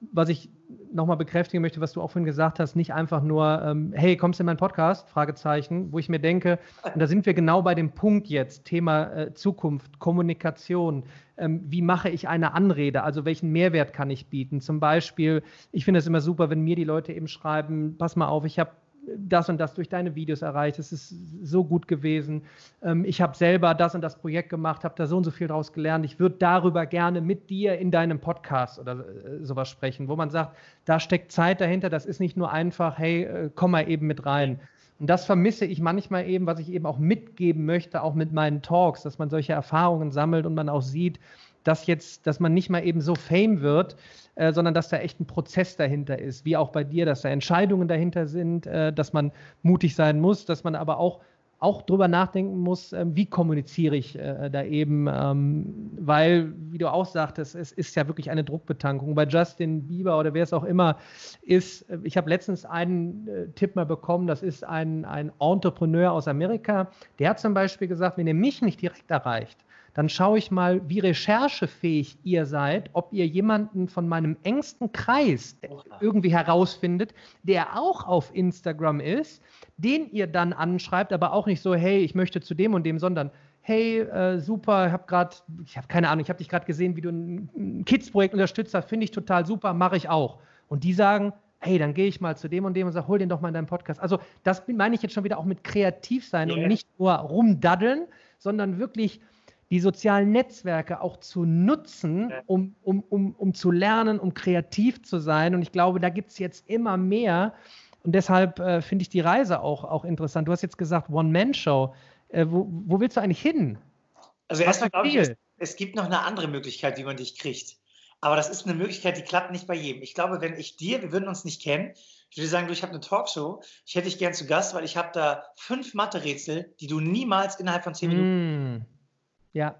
[SPEAKER 2] was ich nochmal bekräftigen möchte, was du auch vorhin gesagt hast, nicht einfach nur, ähm, hey, kommst du in meinen Podcast? Fragezeichen, wo ich mir denke, und da sind wir genau bei dem Punkt jetzt, Thema äh, Zukunft, Kommunikation, ähm, wie mache ich eine Anrede, also welchen Mehrwert kann ich bieten? Zum Beispiel, ich finde es immer super, wenn mir die Leute eben schreiben, pass mal auf, ich habe das und das durch deine Videos erreicht. Es ist so gut gewesen. Ähm, ich habe selber das und das Projekt gemacht, habe da so und so viel draus gelernt. Ich würde darüber gerne mit dir in deinem Podcast oder äh, sowas sprechen, wo man sagt, da steckt Zeit dahinter. Das ist nicht nur einfach, hey, äh, komm mal eben mit rein. Und das vermisse ich manchmal eben, was ich eben auch mitgeben möchte, auch mit meinen Talks, dass man solche Erfahrungen sammelt und man auch sieht, dass jetzt, dass man nicht mal eben so Fame wird, äh, sondern dass da echt ein Prozess dahinter ist, wie auch bei dir, dass da Entscheidungen dahinter sind, äh, dass man mutig sein muss, dass man aber auch auch drüber nachdenken muss, äh, wie kommuniziere ich äh, da eben, ähm, weil, wie du auch sagtest, es ist ja wirklich eine Druckbetankung. Bei Justin Bieber oder wer es auch immer ist, äh, ich habe letztens einen äh, Tipp mal bekommen, das ist ein, ein Entrepreneur aus Amerika, der hat zum Beispiel gesagt, wenn ihr mich nicht direkt erreicht, dann schaue ich mal, wie recherchefähig ihr seid, ob ihr jemanden von meinem engsten Kreis irgendwie herausfindet, der auch auf Instagram ist, den ihr dann anschreibt, aber auch nicht so, hey, ich möchte zu dem und dem, sondern hey, äh, super, ich habe gerade, ich habe keine Ahnung, ich habe dich gerade gesehen, wie du ein, ein Kids-Projekt unterstützt hast, finde ich total super, mache ich auch. Und die sagen, hey, dann gehe ich mal zu dem und dem und sage, hol den doch mal in deinen Podcast. Also das meine ich jetzt schon wieder auch mit kreativ sein yeah. und nicht nur rumdaddeln, sondern wirklich die sozialen Netzwerke auch zu nutzen, um, um, um, um zu lernen, um kreativ zu sein. Und ich glaube, da gibt es jetzt immer mehr. Und deshalb äh, finde ich die Reise auch, auch interessant. Du hast jetzt gesagt, One-Man-Show. Äh, wo, wo willst du eigentlich hin?
[SPEAKER 1] Also erstmal glaube ich, es, es gibt noch eine andere Möglichkeit, wie man dich kriegt. Aber das ist eine Möglichkeit, die klappt nicht bei jedem. Ich glaube, wenn ich dir, wir würden uns nicht kennen, ich würde sagen, du, ich habe eine Talkshow, ich hätte dich gern zu Gast, weil ich habe da fünf Mathe-Rätsel, die du niemals innerhalb von zehn Minuten mm.
[SPEAKER 2] Ja.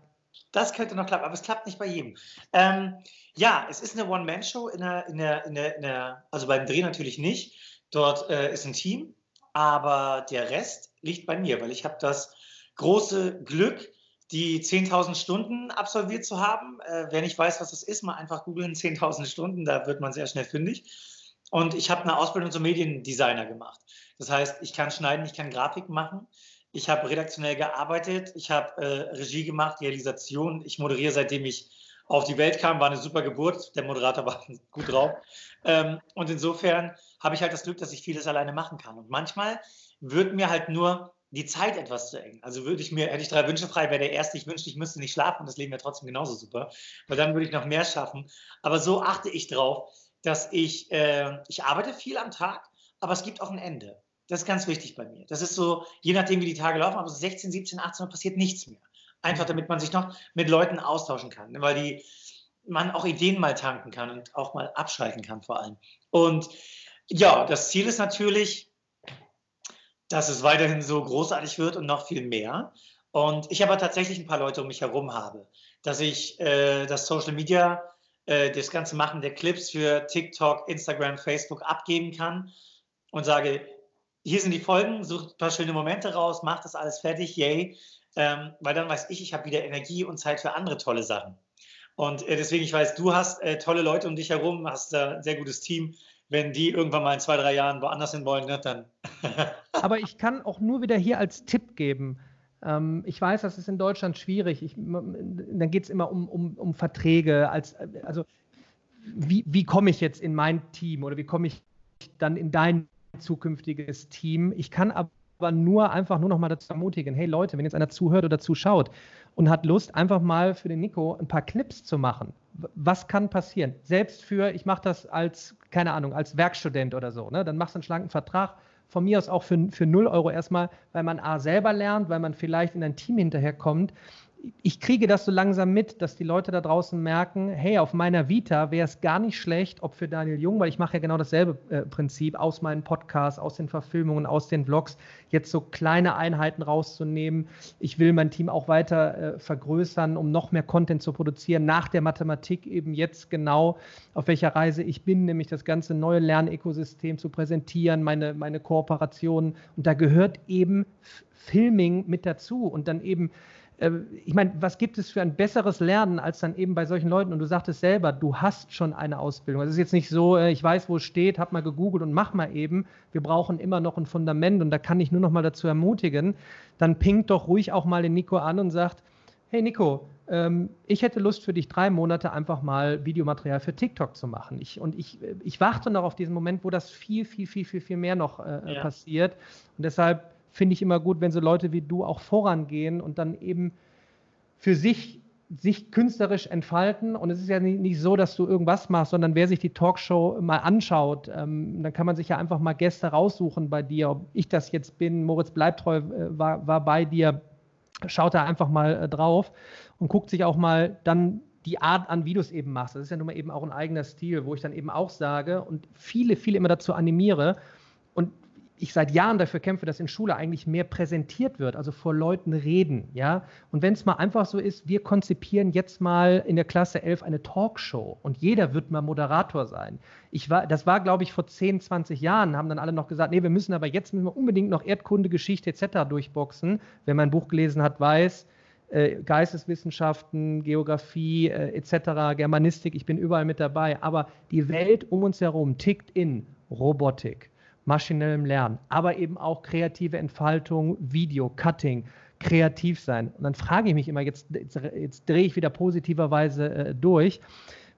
[SPEAKER 1] Das könnte noch klappen, aber es klappt nicht bei jedem. Ähm, ja, es ist eine One-Man-Show, in der, in der, in der, in der, also beim Dreh natürlich nicht. Dort äh, ist ein Team, aber der Rest liegt bei mir, weil ich habe das große Glück, die 10.000 Stunden absolviert zu haben. Äh, wer nicht weiß, was das ist, mal einfach googeln 10.000 Stunden, da wird man sehr schnell fündig. Und ich habe eine Ausbildung zum Mediendesigner gemacht. Das heißt, ich kann schneiden, ich kann Grafiken machen. Ich habe redaktionell gearbeitet, ich habe äh, Regie gemacht, Realisation. Ich moderiere, seitdem ich auf die Welt kam, war eine super Geburt. Der Moderator war <laughs> gut drauf. Ähm, und insofern habe ich halt das Glück, dass ich vieles alleine machen kann. Und manchmal wird mir halt nur die Zeit etwas zu eng. Also würde ich mir, hätte ich drei Wünsche frei, wäre der erste, ich wünschte, ich müsste nicht schlafen und das Leben wäre trotzdem genauso super. Weil dann würde ich noch mehr schaffen. Aber so achte ich drauf, dass ich, äh, ich arbeite viel am Tag, aber es gibt auch ein Ende. Das ist ganz wichtig bei mir. Das ist so, je nachdem, wie die Tage laufen, aber so 16, 17, 18 Uhr passiert nichts mehr. Einfach damit man sich noch mit Leuten austauschen kann, weil die, man auch Ideen mal tanken kann und auch mal abschalten kann vor allem. Und ja, das Ziel ist natürlich, dass es weiterhin so großartig wird und noch viel mehr. Und ich aber tatsächlich ein paar Leute um mich herum habe, dass ich äh, das Social Media, äh, das ganze Machen der Clips für TikTok, Instagram, Facebook abgeben kann und sage, hier sind die Folgen, sucht ein paar schöne Momente raus, macht das alles fertig, yay. Ähm, weil dann weiß ich, ich habe wieder Energie und Zeit für andere tolle Sachen. Und äh, deswegen, ich weiß, du hast äh, tolle Leute um dich herum, hast da ein sehr gutes Team. Wenn die irgendwann mal in zwei, drei Jahren woanders hin wollen, ne, dann. <laughs>
[SPEAKER 2] Aber ich kann auch nur wieder hier als Tipp geben. Ähm, ich weiß, das ist in Deutschland schwierig. Ich, dann geht es immer um, um, um Verträge. Als, also, wie, wie komme ich jetzt in mein Team oder wie komme ich dann in dein zukünftiges Team. Ich kann aber nur einfach nur noch mal dazu ermutigen, hey Leute, wenn jetzt einer zuhört oder zuschaut und hat Lust, einfach mal für den Nico ein paar Clips zu machen. Was kann passieren? Selbst für, ich mache das als, keine Ahnung, als Werkstudent oder so, ne? dann machst du einen schlanken Vertrag, von mir aus auch für, für 0 Euro erstmal, weil man A selber lernt, weil man vielleicht in ein Team hinterherkommt. Ich kriege das so langsam mit, dass die Leute da draußen merken, hey, auf meiner Vita wäre es gar nicht schlecht, ob für Daniel Jung, weil ich mache ja genau dasselbe äh, Prinzip aus meinen Podcasts, aus den Verfilmungen, aus den Vlogs, jetzt so kleine Einheiten rauszunehmen. Ich will mein Team auch weiter äh, vergrößern, um noch mehr Content zu produzieren, nach der Mathematik eben jetzt genau, auf welcher Reise ich bin, nämlich das ganze neue Lernökosystem zu präsentieren, meine, meine Kooperationen. Und da gehört eben Filming mit dazu und dann eben ich meine, was gibt es für ein besseres Lernen als dann eben bei solchen Leuten? Und du sagtest selber, du hast schon eine Ausbildung. Es ist jetzt nicht so, äh, ich weiß, wo es steht, hab mal gegoogelt und mach mal eben. Wir brauchen immer noch ein Fundament und da kann ich nur noch mal dazu ermutigen, dann pingt doch ruhig auch mal den Nico an und sagt, hey Nico, ähm, ich hätte Lust für dich drei Monate einfach mal Videomaterial für TikTok zu machen. Ich, und ich, äh, ich warte noch auf diesen Moment, wo das viel, viel, viel, viel, viel mehr noch äh, ja. passiert. Und deshalb finde ich immer gut, wenn so Leute wie du auch vorangehen und dann eben für sich sich künstlerisch entfalten. Und es ist ja nicht, so, dass du irgendwas machst, sondern wer sich die Talkshow mal anschaut, ähm, dann kann man sich ja einfach mal Gäste raussuchen bei dir. Ob ich das jetzt bin, Moritz Bleibtreu äh, war, war bei dir, schaut da einfach mal äh, drauf und guckt sich auch mal dann die Art an, wie du es eben machst. Das ist ja nun mal eben auch ein eigener Stil, wo ich dann eben auch sage und viele, viele immer dazu animiere. Und ich seit Jahren dafür kämpfe, dass in Schule eigentlich mehr präsentiert wird, also vor Leuten reden, ja. Und wenn es mal einfach so ist, wir konzipieren jetzt mal in der Klasse 11 eine Talkshow und jeder wird mal Moderator sein. Ich war, das war, glaube ich, vor 10, 20 Jahren, haben dann alle noch gesagt, nee, wir müssen aber jetzt müssen wir unbedingt noch Erdkunde, Geschichte etc. durchboxen. Wer mein Buch gelesen hat, weiß, äh, Geisteswissenschaften, Geografie äh, etc., Germanistik, ich bin überall mit dabei. Aber die Welt um uns herum tickt in Robotik maschinellem Lernen, aber eben auch kreative Entfaltung, Video, Cutting, kreativ sein. Und dann frage ich mich immer, jetzt, jetzt, jetzt drehe ich wieder positiverweise äh, durch,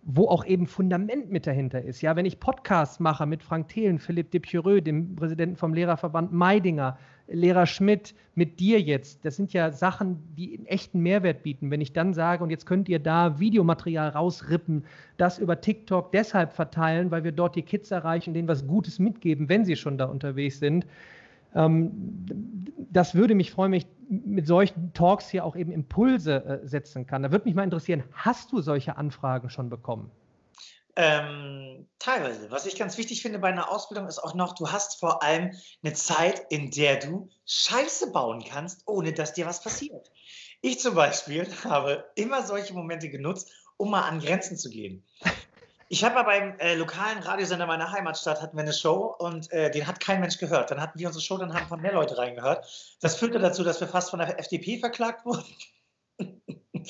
[SPEAKER 2] wo auch eben Fundament mit dahinter ist. Ja, wenn ich Podcasts mache mit Frank Thelen, Philipp Depureux, dem Präsidenten vom Lehrerverband Meidinger, Lehrer Schmidt, mit dir jetzt, das sind ja Sachen, die einen echten Mehrwert bieten. Wenn ich dann sage, und jetzt könnt ihr da Videomaterial rausrippen, das über TikTok deshalb verteilen, weil wir dort die Kids erreichen, denen was Gutes mitgeben, wenn sie schon da unterwegs sind. Ähm, das würde mich freuen, wenn ich mit solchen Talks hier auch eben Impulse äh, setzen kann. Da würde mich mal interessieren, hast du solche Anfragen schon bekommen?
[SPEAKER 1] Ähm, teilweise. Was ich ganz wichtig finde bei einer Ausbildung ist auch noch, du hast vor allem eine Zeit, in der du Scheiße bauen kannst, ohne dass dir was passiert. Ich zum Beispiel <laughs> habe immer solche Momente genutzt, um mal an Grenzen zu gehen. Ich habe beim äh, lokalen Radiosender meiner Heimatstadt hatten wir eine Show und äh, den hat kein Mensch gehört. Dann hatten wir unsere Show, dann haben ein paar mehr Leute reingehört. Das führte dazu, dass wir fast von der FDP verklagt wurden. <laughs>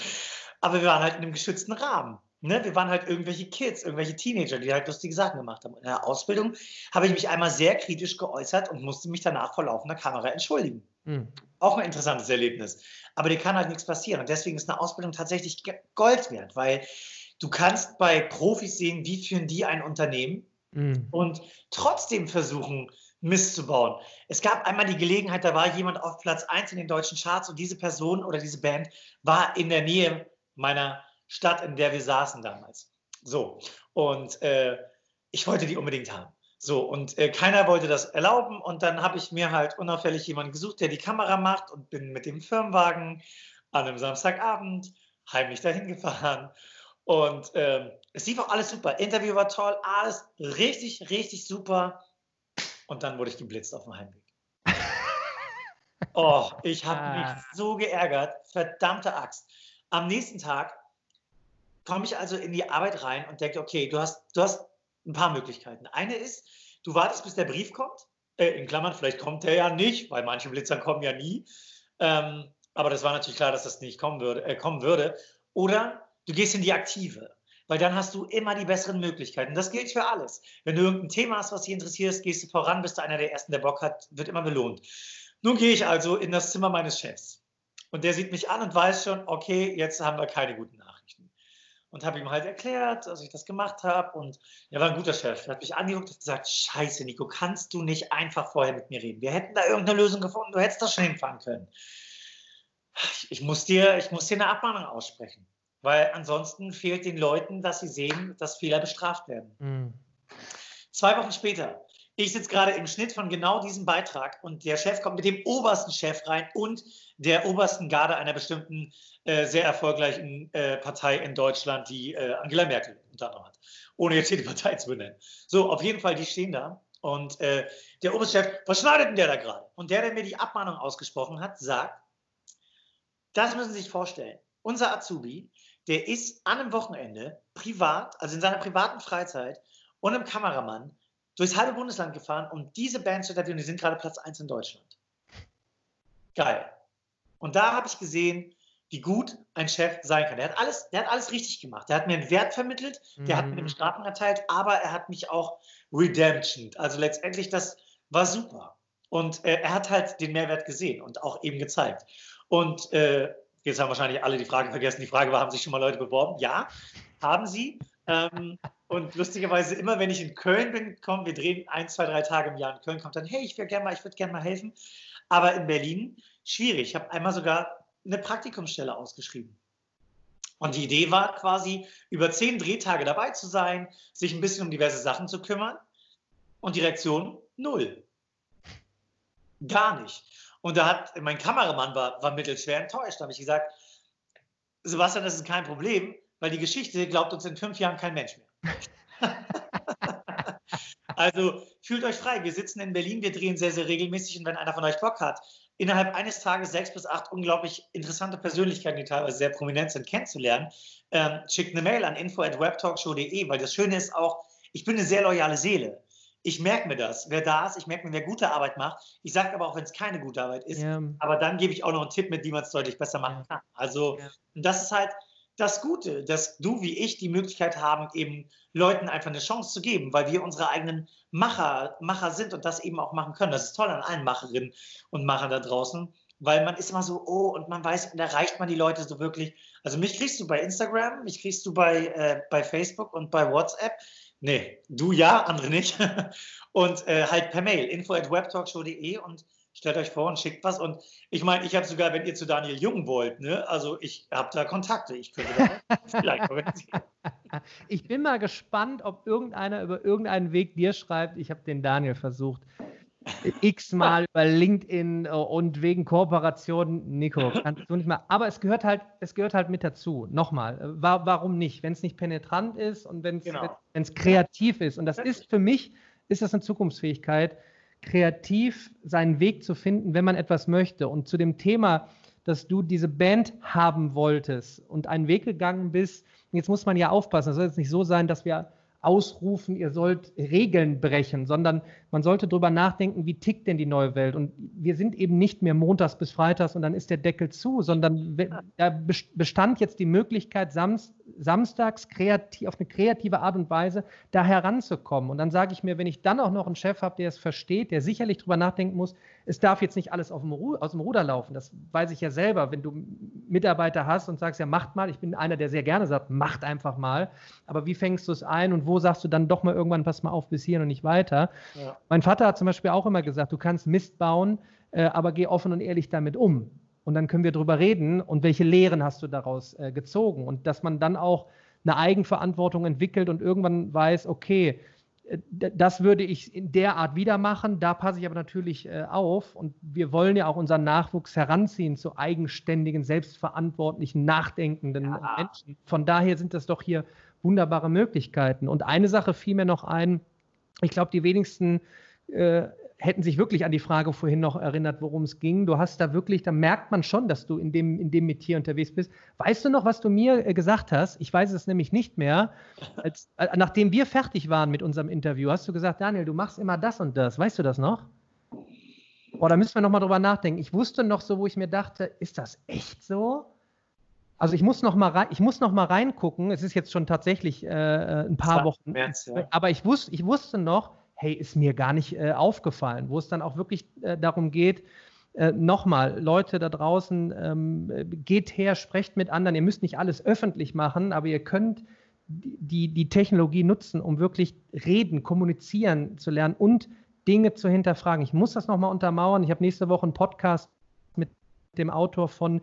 [SPEAKER 1] Aber wir waren halt in einem geschützten Rahmen. Ne, wir waren halt irgendwelche Kids, irgendwelche Teenager, die halt lustige Sachen gemacht haben. In der Ausbildung habe ich mich einmal sehr kritisch geäußert und musste mich danach vor laufender Kamera entschuldigen. Mhm. Auch ein interessantes Erlebnis. Aber dir kann halt nichts passieren. Und deswegen ist eine Ausbildung tatsächlich Gold wert, weil du kannst bei Profis sehen, wie führen die ein Unternehmen mhm. und trotzdem versuchen, Mist zu bauen. Es gab einmal die Gelegenheit, da war jemand auf Platz 1 in den deutschen Charts und diese Person oder diese Band war in der Nähe meiner Stadt, in der wir saßen damals. So, und äh, ich wollte die unbedingt haben. So, und äh, keiner wollte das erlauben. Und dann habe ich mir halt unauffällig jemanden gesucht, der die Kamera macht und bin mit dem Firmenwagen an einem Samstagabend heimlich dahin gefahren. Und äh, es lief auch alles super. Interview war toll, alles richtig, richtig super. Und dann wurde ich geblitzt auf dem Heimweg. <laughs> Oh, ich habe ah. mich so geärgert. Verdammte Axt. Am nächsten Tag komme ich also in die Arbeit rein und denke, okay, du hast, du hast ein paar Möglichkeiten. Eine ist, du wartest, bis der Brief kommt. Äh, in Klammern, vielleicht kommt der ja nicht, weil manche Blitzer kommen ja nie. Ähm, aber das war natürlich klar, dass das nicht kommen würde, äh, kommen würde. Oder du gehst in die Aktive, weil dann hast du immer die besseren Möglichkeiten. Das gilt für alles. Wenn du irgendein Thema hast, was dich interessiert, gehst du voran, bist du einer der Ersten, der Bock hat, wird immer belohnt. Nun gehe ich also in das Zimmer meines Chefs. Und der sieht mich an und weiß schon, okay, jetzt haben wir keine guten Nachrichten und habe ihm halt erklärt, dass ich das gemacht habe. Und er war ein guter Chef. Er hat mich angeguckt und gesagt: Scheiße, Nico, kannst du nicht einfach vorher mit mir reden? Wir hätten da irgendeine Lösung gefunden, du hättest das schon hinfahren können. Ich muss dir, ich muss dir eine Abmahnung aussprechen, weil ansonsten fehlt den Leuten, dass sie sehen, dass Fehler bestraft werden. Mhm. Zwei Wochen später ich sitze gerade im Schnitt von genau diesem Beitrag und der Chef kommt mit dem obersten Chef rein und der obersten Garde einer bestimmten äh, sehr erfolgreichen äh, Partei in Deutschland, die äh, Angela Merkel unter anderem hat. Ohne jetzt hier die Partei zu benennen. So, auf jeden Fall, die stehen da. Und äh, der oberste Chef, was schneidet denn der da gerade? Und der, der mir die Abmahnung ausgesprochen hat, sagt, das müssen Sie sich vorstellen. Unser Azubi, der ist an einem Wochenende privat, also in seiner privaten Freizeit und einem Kameramann durchs halbe Bundesland gefahren, um diese Band zu interviewen. Die sind gerade Platz 1 in Deutschland. Geil. Und da habe ich gesehen, wie gut ein Chef sein kann. Der hat alles, der hat alles richtig gemacht. Der hat mir einen Wert vermittelt, der mhm. hat mir eine Bestrafung erteilt, aber er hat mich auch redemption. Also letztendlich, das war super. Und äh, er hat halt den Mehrwert gesehen und auch eben gezeigt. Und äh, jetzt haben wahrscheinlich alle die Frage vergessen. Die Frage war, haben sich schon mal Leute beworben? Ja, haben sie. Ähm, und lustigerweise, immer wenn ich in Köln bin, kommen wir drehen ein, zwei, drei Tage im Jahr in Köln, kommt dann, hey, ich wäre gerne mal, ich würde gerne mal helfen. Aber in Berlin, schwierig. Ich habe einmal sogar eine Praktikumsstelle ausgeschrieben. Und die Idee war quasi, über zehn Drehtage dabei zu sein, sich ein bisschen um diverse Sachen zu kümmern. Und die Reaktion, null. Gar nicht. Und da hat mein Kameramann war, war mittelschwer enttäuscht. Da habe ich gesagt, Sebastian, das ist kein Problem, weil die Geschichte glaubt uns in fünf Jahren kein Mensch mehr. <laughs> also fühlt euch frei. Wir sitzen in Berlin, wir drehen sehr, sehr regelmäßig und wenn einer von euch Bock hat, innerhalb eines Tages sechs bis acht unglaublich interessante Persönlichkeiten, die teilweise sehr prominent sind, kennenzulernen, ähm, schickt eine Mail an info@webtalkshow.de, weil das Schöne ist auch, ich bin eine sehr loyale Seele. Ich merke mir das, wer da ist, ich merke mir, wer gute Arbeit macht. Ich sage aber auch, wenn es keine gute Arbeit ist, ja. aber dann gebe ich auch noch einen Tipp mit, wie man es deutlich besser machen kann. Also, ja. das ist halt, das Gute, dass du wie ich die Möglichkeit haben, eben Leuten einfach eine Chance zu geben, weil wir unsere eigenen Macher, Macher sind und das eben auch machen können. Das ist toll an allen Macherinnen und Machern da draußen, weil man ist immer so, oh, und man weiß, und erreicht man die Leute so wirklich. Also mich kriegst du bei Instagram, mich kriegst du bei, äh, bei Facebook und bei WhatsApp. Nee, du ja, andere nicht. <laughs> und äh, halt per Mail, info at webtalkshow.de und stellt euch vor und schickt was. Und ich meine, ich habe sogar, wenn ihr zu Daniel Jung wollt, ne, also ich habe da Kontakte. Ich könnte da <laughs> vielleicht.
[SPEAKER 2] Ich bin mal gespannt, ob irgendeiner über irgendeinen Weg dir schreibt. Ich habe den Daniel versucht. X-mal über LinkedIn äh, und wegen Kooperation, Nico, kannst du nicht mal. Aber es gehört halt, es gehört halt mit dazu. Nochmal, äh, warum nicht? Wenn es nicht penetrant ist und wenn es genau. kreativ ist. Und das ist für mich, ist das eine Zukunftsfähigkeit kreativ seinen Weg zu finden, wenn man etwas möchte. Und zu dem Thema, dass du diese Band haben wolltest und einen Weg gegangen bist, jetzt muss man ja aufpassen, es soll jetzt nicht so sein, dass wir ausrufen, ihr sollt Regeln brechen, sondern man sollte darüber nachdenken, wie tickt denn die neue Welt. Und wir sind eben nicht mehr montags bis freitags und dann ist der Deckel zu, sondern da bestand jetzt die Möglichkeit, samstags kreativ, auf eine kreative Art und Weise da heranzukommen. Und dann sage ich mir, wenn ich dann auch noch einen Chef habe, der es versteht, der sicherlich darüber nachdenken muss, es darf jetzt nicht alles dem aus dem Ruder laufen. Das weiß ich ja selber, wenn du Mitarbeiter hast und sagst, ja, macht mal. Ich bin einer, der sehr gerne sagt, macht einfach mal. Aber wie fängst du es ein und wo sagst du dann doch mal irgendwann, pass mal auf bis hier und nicht weiter? Ja. Mein Vater hat zum Beispiel auch immer gesagt, du kannst Mist bauen, äh, aber geh offen und ehrlich damit um. Und dann können wir darüber reden und welche Lehren hast du daraus äh, gezogen. Und dass man dann auch eine Eigenverantwortung entwickelt und irgendwann weiß, okay, das würde ich in der Art wieder machen. Da passe ich aber natürlich äh, auf. Und wir wollen ja auch unseren Nachwuchs heranziehen zu eigenständigen, selbstverantwortlichen, nachdenkenden ja. Menschen. Von daher sind das doch hier wunderbare Möglichkeiten. Und eine Sache fiel mir noch ein. Ich glaube, die wenigsten äh, hätten sich wirklich an die Frage vorhin noch erinnert, worum es ging. Du hast da wirklich, da merkt man schon, dass du in dem, in dem Metier unterwegs bist. Weißt du noch, was du mir äh, gesagt hast? Ich weiß es nämlich nicht mehr. Als, äh, nachdem wir fertig waren mit unserem Interview, hast du gesagt, Daniel, du machst immer das und das. Weißt du das noch? Boah, da müssen wir nochmal drüber nachdenken. Ich wusste noch so, wo ich mir dachte, ist das echt so? Also ich muss noch mal rein, ich muss noch mal reingucken. Es ist jetzt schon tatsächlich äh, äh ein paar Wochen. März, ja. Aber ich wusste, ich wusste noch, hey, ist mir gar nicht äh, aufgefallen, wo es dann auch wirklich äh, darum geht, äh, nochmal, Leute da draußen, ähm, geht her, sprecht mit anderen. Ihr müsst nicht alles öffentlich machen, aber ihr könnt die, die Technologie nutzen, um wirklich reden, kommunizieren zu lernen und Dinge zu hinterfragen. Ich muss das nochmal untermauern. Ich habe nächste Woche einen Podcast mit dem Autor von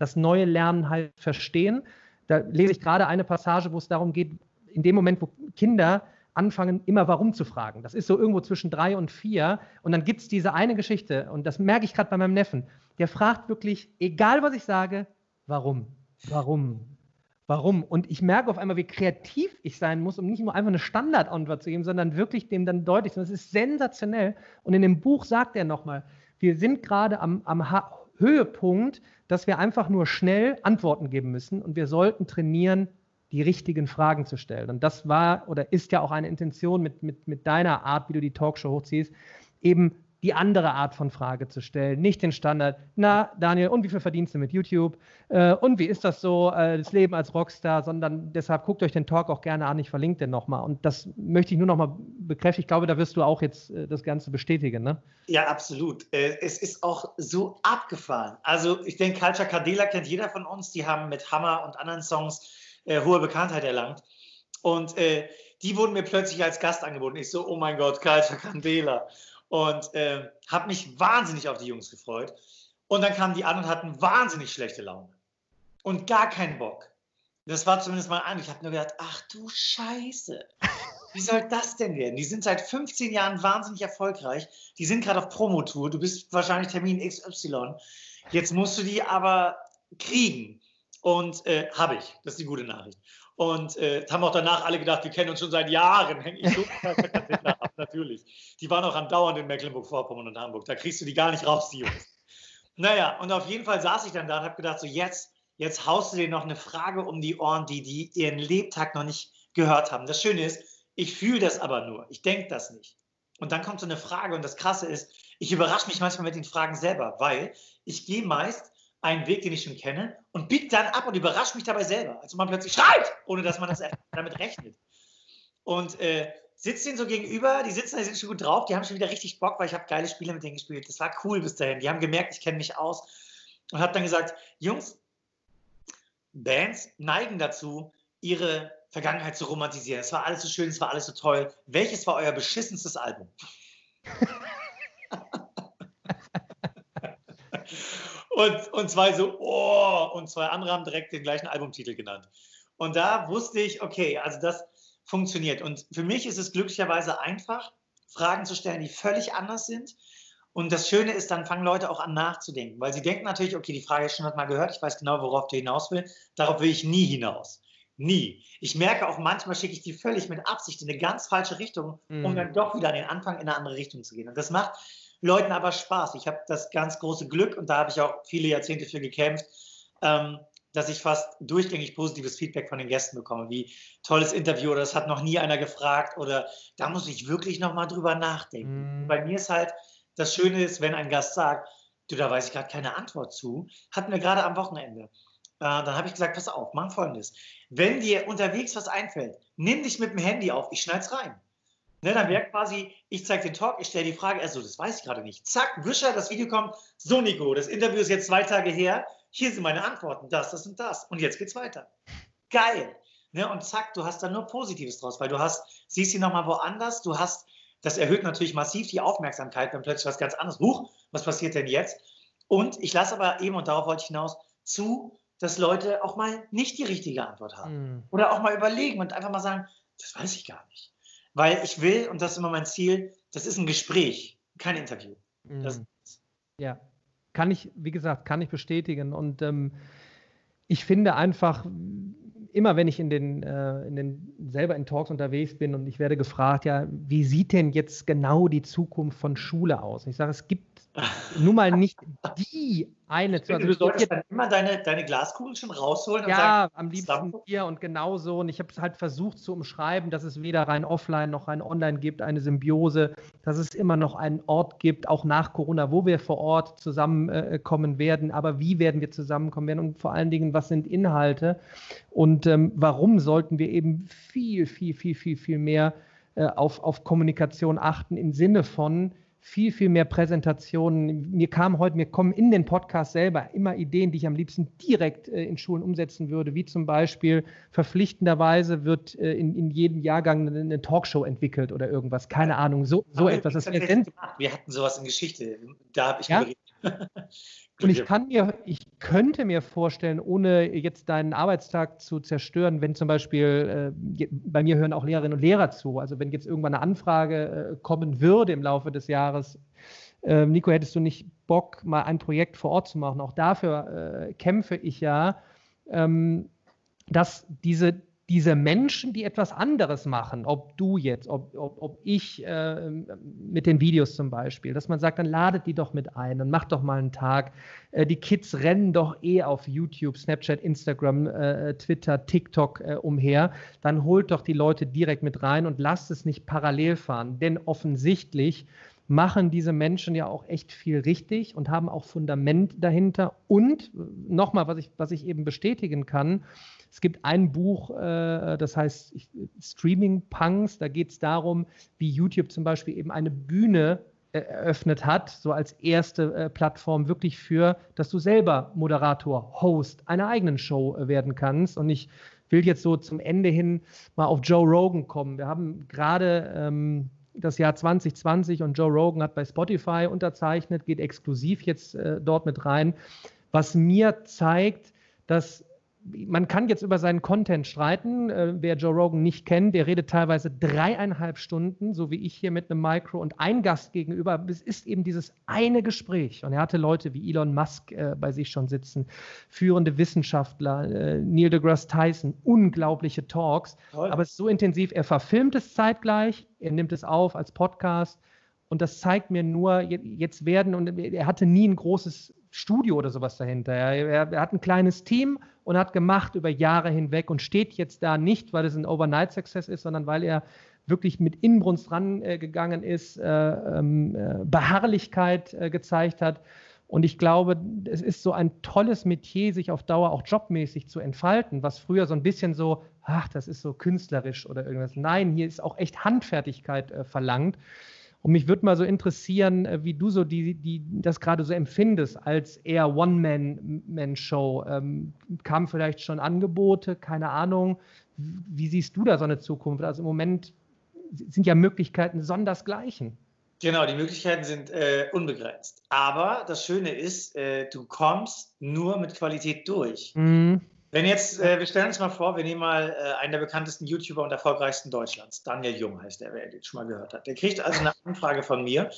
[SPEAKER 2] Das neue Lernen halt verstehen. Da lese ich gerade eine Passage, wo es darum geht, in dem Moment, wo Kinder anfangen, immer warum zu fragen. Das ist so irgendwo zwischen drei und vier. Und dann gibt es diese eine Geschichte, und das merke ich gerade bei meinem Neffen, der fragt wirklich, egal was ich sage, warum? Warum? Warum? Und ich merke auf einmal, wie kreativ ich sein muss, um nicht nur einfach eine Standardantwort zu geben, sondern wirklich dem dann deutlich zu machen. Das ist sensationell. Und in dem Buch sagt er nochmal, wir sind gerade am, am Höhepunkt, dass wir einfach nur schnell Antworten geben müssen und wir sollten trainieren, die richtigen Fragen zu stellen. Und das war oder ist ja auch eine Intention mit, mit, mit deiner Art, wie du die Talkshow hochziehst, eben die andere Art von Frage zu stellen, nicht den Standard, na Daniel, und wie viel verdienst du mit YouTube? Äh, und wie ist das so, äh, das Leben als Rockstar? Sondern deshalb guckt euch den Talk auch gerne an, ich verlinke den nochmal. Und das möchte ich nur nochmal bekräftigen. Ich glaube, da wirst du auch jetzt äh, das Ganze bestätigen, ne?
[SPEAKER 1] Ja, absolut. Äh, es ist auch so abgefahren. Also ich denke, Culture Cardela kennt jeder von uns. Die haben mit Hammer und anderen Songs äh, hohe Bekanntheit erlangt. Und äh, die wurden mir plötzlich als Gast angeboten. Ich so, oh mein Gott, Culture Candela und äh, habe mich wahnsinnig auf die Jungs gefreut. Und dann kamen die an und hatten wahnsinnig schlechte Laune und gar keinen Bock. Das war zumindest mal ein. Ich habe nur gedacht, ach du Scheiße. Wie soll das denn werden? Die sind seit 15 Jahren wahnsinnig erfolgreich. Die sind gerade auf Promotour. Du bist wahrscheinlich Termin XY. Jetzt musst du die aber kriegen. Und äh, habe ich. Das ist die gute Nachricht. Und äh, haben auch danach alle gedacht, wir kennen uns schon seit Jahren. Hänge ich so ab, natürlich. Die waren auch andauernd in Mecklenburg-Vorpommern und Hamburg. Da kriegst du die gar nicht raus, die Jungs. Naja, und auf jeden Fall saß ich dann da und habe gedacht, so jetzt, jetzt haust du dir noch eine Frage um die Ohren, die die ihren Lebtag noch nicht gehört haben. Das Schöne ist, ich fühle das aber nur. Ich denke das nicht. Und dann kommt so eine Frage und das Krasse ist, ich überrasche mich manchmal mit den Fragen selber, weil ich gehe meist einen Weg, den ich schon kenne, und biege dann ab und überrasche mich dabei selber. Also man plötzlich schreit, ohne dass man das <laughs> damit rechnet. Und äh, sitzt denen so gegenüber, die sitzen, die sind schon gut drauf, die haben schon wieder richtig Bock, weil ich habe geile Spiele mit denen gespielt. Das war cool bis dahin. Die haben gemerkt, ich kenne mich aus. Und habe dann gesagt, Jungs, Bands neigen dazu, ihre Vergangenheit zu romantisieren. Es war alles so schön, es war alles so toll. Welches war euer beschissenstes Album? <laughs> Und, und zwei so, oh, und zwei andere haben direkt den gleichen Albumtitel genannt. Und da wusste ich, okay, also das funktioniert. Und für mich ist es glücklicherweise einfach, Fragen zu stellen, die völlig anders sind. Und das Schöne ist, dann fangen Leute auch an nachzudenken, weil sie denken natürlich, okay, die Frage ist schon mal gehört, ich weiß genau, worauf du hinaus willst. Darauf will ich nie hinaus. Nie. Ich merke auch manchmal, schicke ich die völlig mit Absicht in eine ganz falsche Richtung, um mm. dann doch wieder an den Anfang in eine andere Richtung zu gehen. Und das macht Leuten aber Spaß. Ich habe das ganz große Glück und da habe ich auch viele Jahrzehnte für gekämpft, ähm, dass ich fast durchgängig positives Feedback von den Gästen bekomme, wie tolles Interview oder das hat noch nie einer gefragt oder da muss ich wirklich nochmal drüber nachdenken. Mm. Bei mir ist halt, das Schöne ist, wenn ein Gast sagt, du, da weiß ich gerade keine Antwort zu, hatten wir gerade am Wochenende. Äh, dann habe ich gesagt, pass auf, mach folgendes. Wenn dir unterwegs was einfällt, nimm dich mit dem Handy auf, ich schneid's rein. Ne, dann wäre quasi, ich zeige den Talk, ich stelle die Frage, also das weiß ich gerade nicht. Zack, Wischer, das Video kommt. So, Nico, das Interview ist jetzt zwei Tage her. Hier sind meine Antworten, das, das und das. Und jetzt geht's weiter. Geil. Ne, und zack, du hast da nur Positives draus, weil du hast, siehst sie nochmal woanders, du hast, das erhöht natürlich massiv die Aufmerksamkeit, wenn plötzlich was ganz anderes, huch, was passiert denn jetzt? Und ich lasse aber eben, und darauf wollte ich hinaus, zu, dass Leute auch mal nicht die richtige Antwort haben. Mm. Oder auch mal überlegen und einfach mal sagen, das weiß ich gar nicht. Weil ich will, und das ist immer mein Ziel, das ist ein Gespräch, kein Interview. Mhm.
[SPEAKER 2] ja, kann ich, wie gesagt, kann ich bestätigen. Und ähm, ich finde einfach, immer wenn ich in den, äh, in den selber in Talks unterwegs bin und ich werde gefragt, ja, wie sieht denn jetzt genau die Zukunft von Schule aus? ich sage, es gibt <laughs> nun mal nicht die eine
[SPEAKER 1] zu. Also du solltest dann immer deine, deine Glaskugel schon rausholen
[SPEAKER 2] ja, sagen, am liebsten hier und genauso. Und ich habe es halt versucht zu umschreiben, dass es weder rein offline noch rein online gibt, eine Symbiose, dass es immer noch einen Ort gibt, auch nach Corona, wo wir vor Ort zusammenkommen äh, werden. Aber wie werden wir zusammenkommen werden? Und vor allen Dingen, was sind Inhalte? Und ähm, warum sollten wir eben viel, viel, viel, viel, viel mehr äh, auf, auf Kommunikation achten im Sinne von, viel, viel mehr Präsentationen. Mir kam heute, mir kommen in den Podcast selber immer Ideen, die ich am liebsten direkt äh, in Schulen umsetzen würde, wie zum Beispiel verpflichtenderweise wird äh, in, in jedem Jahrgang eine, eine, Talkshow entwickelt oder irgendwas. Keine Ahnung, so, so etwas.
[SPEAKER 1] Das wir, wir hatten sowas in Geschichte. Da habe ich ja? <laughs>
[SPEAKER 2] Und ich kann mir, ich könnte mir vorstellen, ohne jetzt deinen Arbeitstag zu zerstören, wenn zum Beispiel, äh, bei mir hören auch Lehrerinnen und Lehrer zu, also wenn jetzt irgendwann eine Anfrage äh, kommen würde im Laufe des Jahres, äh, Nico, hättest du nicht Bock, mal ein Projekt vor Ort zu machen? Auch dafür äh, kämpfe ich ja, ähm, dass diese, diese Menschen, die etwas anderes machen, ob du jetzt, ob, ob, ob ich äh, mit den Videos zum Beispiel, dass man sagt, dann ladet die doch mit ein und macht doch mal einen Tag. Äh, die Kids rennen doch eh auf YouTube, Snapchat, Instagram, äh, Twitter, TikTok äh, umher. Dann holt doch die Leute direkt mit rein und lasst es nicht parallel fahren. Denn offensichtlich machen diese Menschen ja auch echt viel richtig und haben auch Fundament dahinter. Und nochmal, was ich, was ich eben bestätigen kann, es gibt ein Buch, äh, das heißt Streaming Punks. Da geht es darum, wie YouTube zum Beispiel eben eine Bühne eröffnet hat, so als erste äh, Plattform wirklich für, dass du selber Moderator, Host einer eigenen Show äh, werden kannst. Und ich will jetzt so zum Ende hin mal auf Joe Rogan kommen. Wir haben gerade ähm, das Jahr 2020 und Joe Rogan hat bei Spotify unterzeichnet, geht exklusiv jetzt äh, dort mit rein, was mir zeigt, dass man kann jetzt über seinen Content streiten. Äh, wer Joe Rogan nicht kennt, der redet teilweise dreieinhalb Stunden, so wie ich hier mit einem Micro und ein Gast gegenüber. Es ist eben dieses eine Gespräch. Und er hatte Leute wie Elon Musk äh, bei sich schon sitzen, führende Wissenschaftler, äh, Neil deGrasse Tyson, unglaubliche Talks. Toll. Aber es ist so intensiv. Er verfilmt es zeitgleich, er nimmt es auf als Podcast. Und das zeigt mir nur, jetzt werden, und er hatte nie ein großes Studio oder sowas dahinter. Er, er, hat ein kleines Team und hat gemacht über Jahre hinweg und steht jetzt da nicht, weil es ein Overnight-Success ist, sondern weil er wirklich mit Inbrunst rangegangen ist, äh, ähm, äh, Beharrlichkeit äh, gezeigt hat. Und ich glaube, es ist so ein tolles Metier, sich auf Dauer auch jobmäßig zu entfalten, was früher so ein bisschen so, ach, das ist so künstlerisch oder irgendwas. Nein, hier ist auch echt Handfertigkeit äh, verlangt. Und mich würde mal so interessieren, äh, wie du so die, die, das gerade so empfindest als eher One-Man-Show. Ähm, kamen vielleicht schon Angebote, keine Ahnung. Wie siehst du da so eine Zukunft? Also im Moment sind ja Möglichkeiten sondersgleichen.
[SPEAKER 1] Genau, die Möglichkeiten sind äh, unbegrenzt. Aber das Schöne ist, äh, du kommst nur mit Qualität durch. Mhm. Wenn jetzt, äh, wir stellen uns mal vor, wir nehmen mal äh, einen der bekanntesten YouTuber und erfolgreichsten Deutschlands, Daniel Jung heißt der, wer den schon mal gehört hat. Der kriegt also eine Anfrage von mir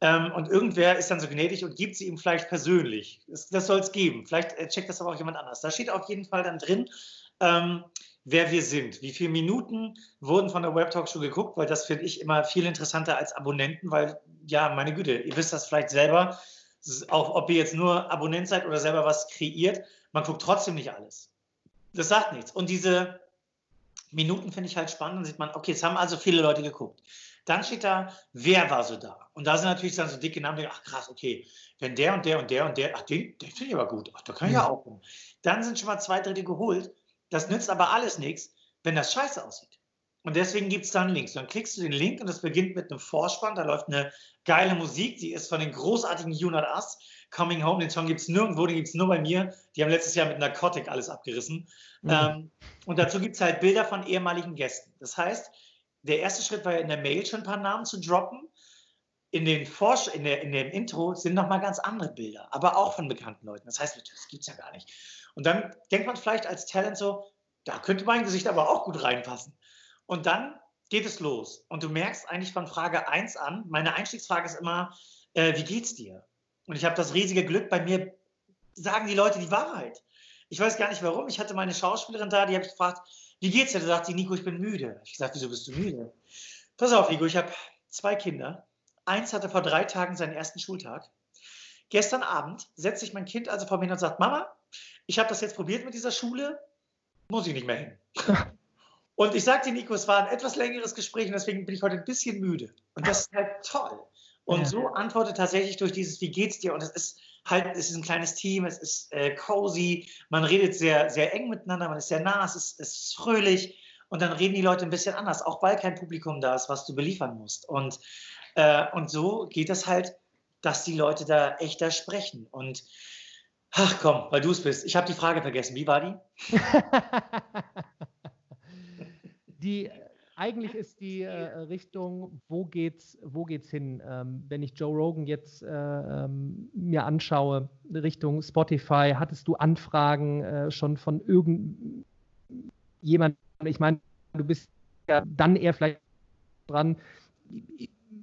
[SPEAKER 1] ähm, und irgendwer ist dann so gnädig und gibt sie ihm vielleicht persönlich. Das, das soll es geben. Vielleicht äh, checkt das aber auch jemand anders. Da steht auf jeden Fall dann drin, ähm, wer wir sind. Wie viele Minuten wurden von der Web Talk Show geguckt, weil das finde ich immer viel interessanter als Abonnenten, weil, ja, meine Güte, ihr wisst das vielleicht selber, auch ob ihr jetzt nur Abonnent seid oder selber was kreiert, man guckt trotzdem nicht alles das sagt nichts. Und diese Minuten finde ich halt spannend. Dann sieht man, okay, es haben also viele Leute geguckt. Dann steht da, wer war so da? Und da sind natürlich dann so dicke Namen, die, ach krass, okay, wenn der und der und der und der, ach, den, den finde ich aber gut, ach, da kann ich ja auch. Dann sind schon mal zwei Drittel geholt. Das nützt aber alles nichts, wenn das scheiße aussieht. Und deswegen gibt es dann Links. Dann klickst du den Link und es beginnt mit einem Vorspann. Da läuft eine geile Musik. Die ist von den großartigen Unit Us. Coming Home, den Song gibt es nirgendwo, den gibt es nur bei mir. Die haben letztes Jahr mit Narcotic alles abgerissen. Mhm. Ähm, und dazu gibt es halt Bilder von ehemaligen Gästen. Das heißt, der erste Schritt war ja in der Mail schon ein paar Namen zu droppen. In, den Forsch in, der, in dem Intro sind nochmal ganz andere Bilder, aber auch von bekannten Leuten. Das heißt, das gibt es ja gar nicht. Und dann denkt man vielleicht als Talent so, da könnte mein Gesicht aber auch gut reinpassen. Und dann geht es los. Und du merkst eigentlich von Frage 1 an, meine Einstiegsfrage ist immer, äh, wie geht's dir? Und ich habe das riesige Glück, bei mir sagen die Leute die Wahrheit. Ich weiß gar nicht warum. Ich hatte meine Schauspielerin da, die habe ich gefragt, wie geht's dir? Da sagt sie, Nico, ich bin müde. Ich gesagt, wieso bist du müde? Pass auf, Nico, ich habe zwei Kinder. Eins hatte vor drei Tagen seinen ersten Schultag. Gestern Abend setzt sich mein Kind also vor mir und sagt, Mama, ich habe das jetzt probiert mit dieser Schule, muss ich nicht mehr hin. <laughs> Und ich sagte Nico, es war ein etwas längeres Gespräch und deswegen bin ich heute ein bisschen müde. Und das ist halt toll. Und ja. so antwortet tatsächlich durch dieses, wie geht's dir? Und es ist halt, es ist ein kleines Team, es ist äh, cozy, man redet sehr, sehr eng miteinander, man ist sehr nah, es ist, es ist fröhlich. Und dann reden die Leute ein bisschen anders, auch weil kein Publikum da ist, was du beliefern musst. Und, äh, und so geht es halt, dass die Leute da echter sprechen. Und ach komm, weil du es bist. Ich habe die Frage vergessen. Wie war die? <laughs>
[SPEAKER 2] die eigentlich ist die äh, Richtung, wo geht's, wo geht's hin? Ähm, wenn ich Joe Rogan jetzt äh, ähm, mir anschaue, Richtung Spotify, hattest du Anfragen äh, schon von irgendjemandem? Ich meine, du bist ja dann eher vielleicht dran.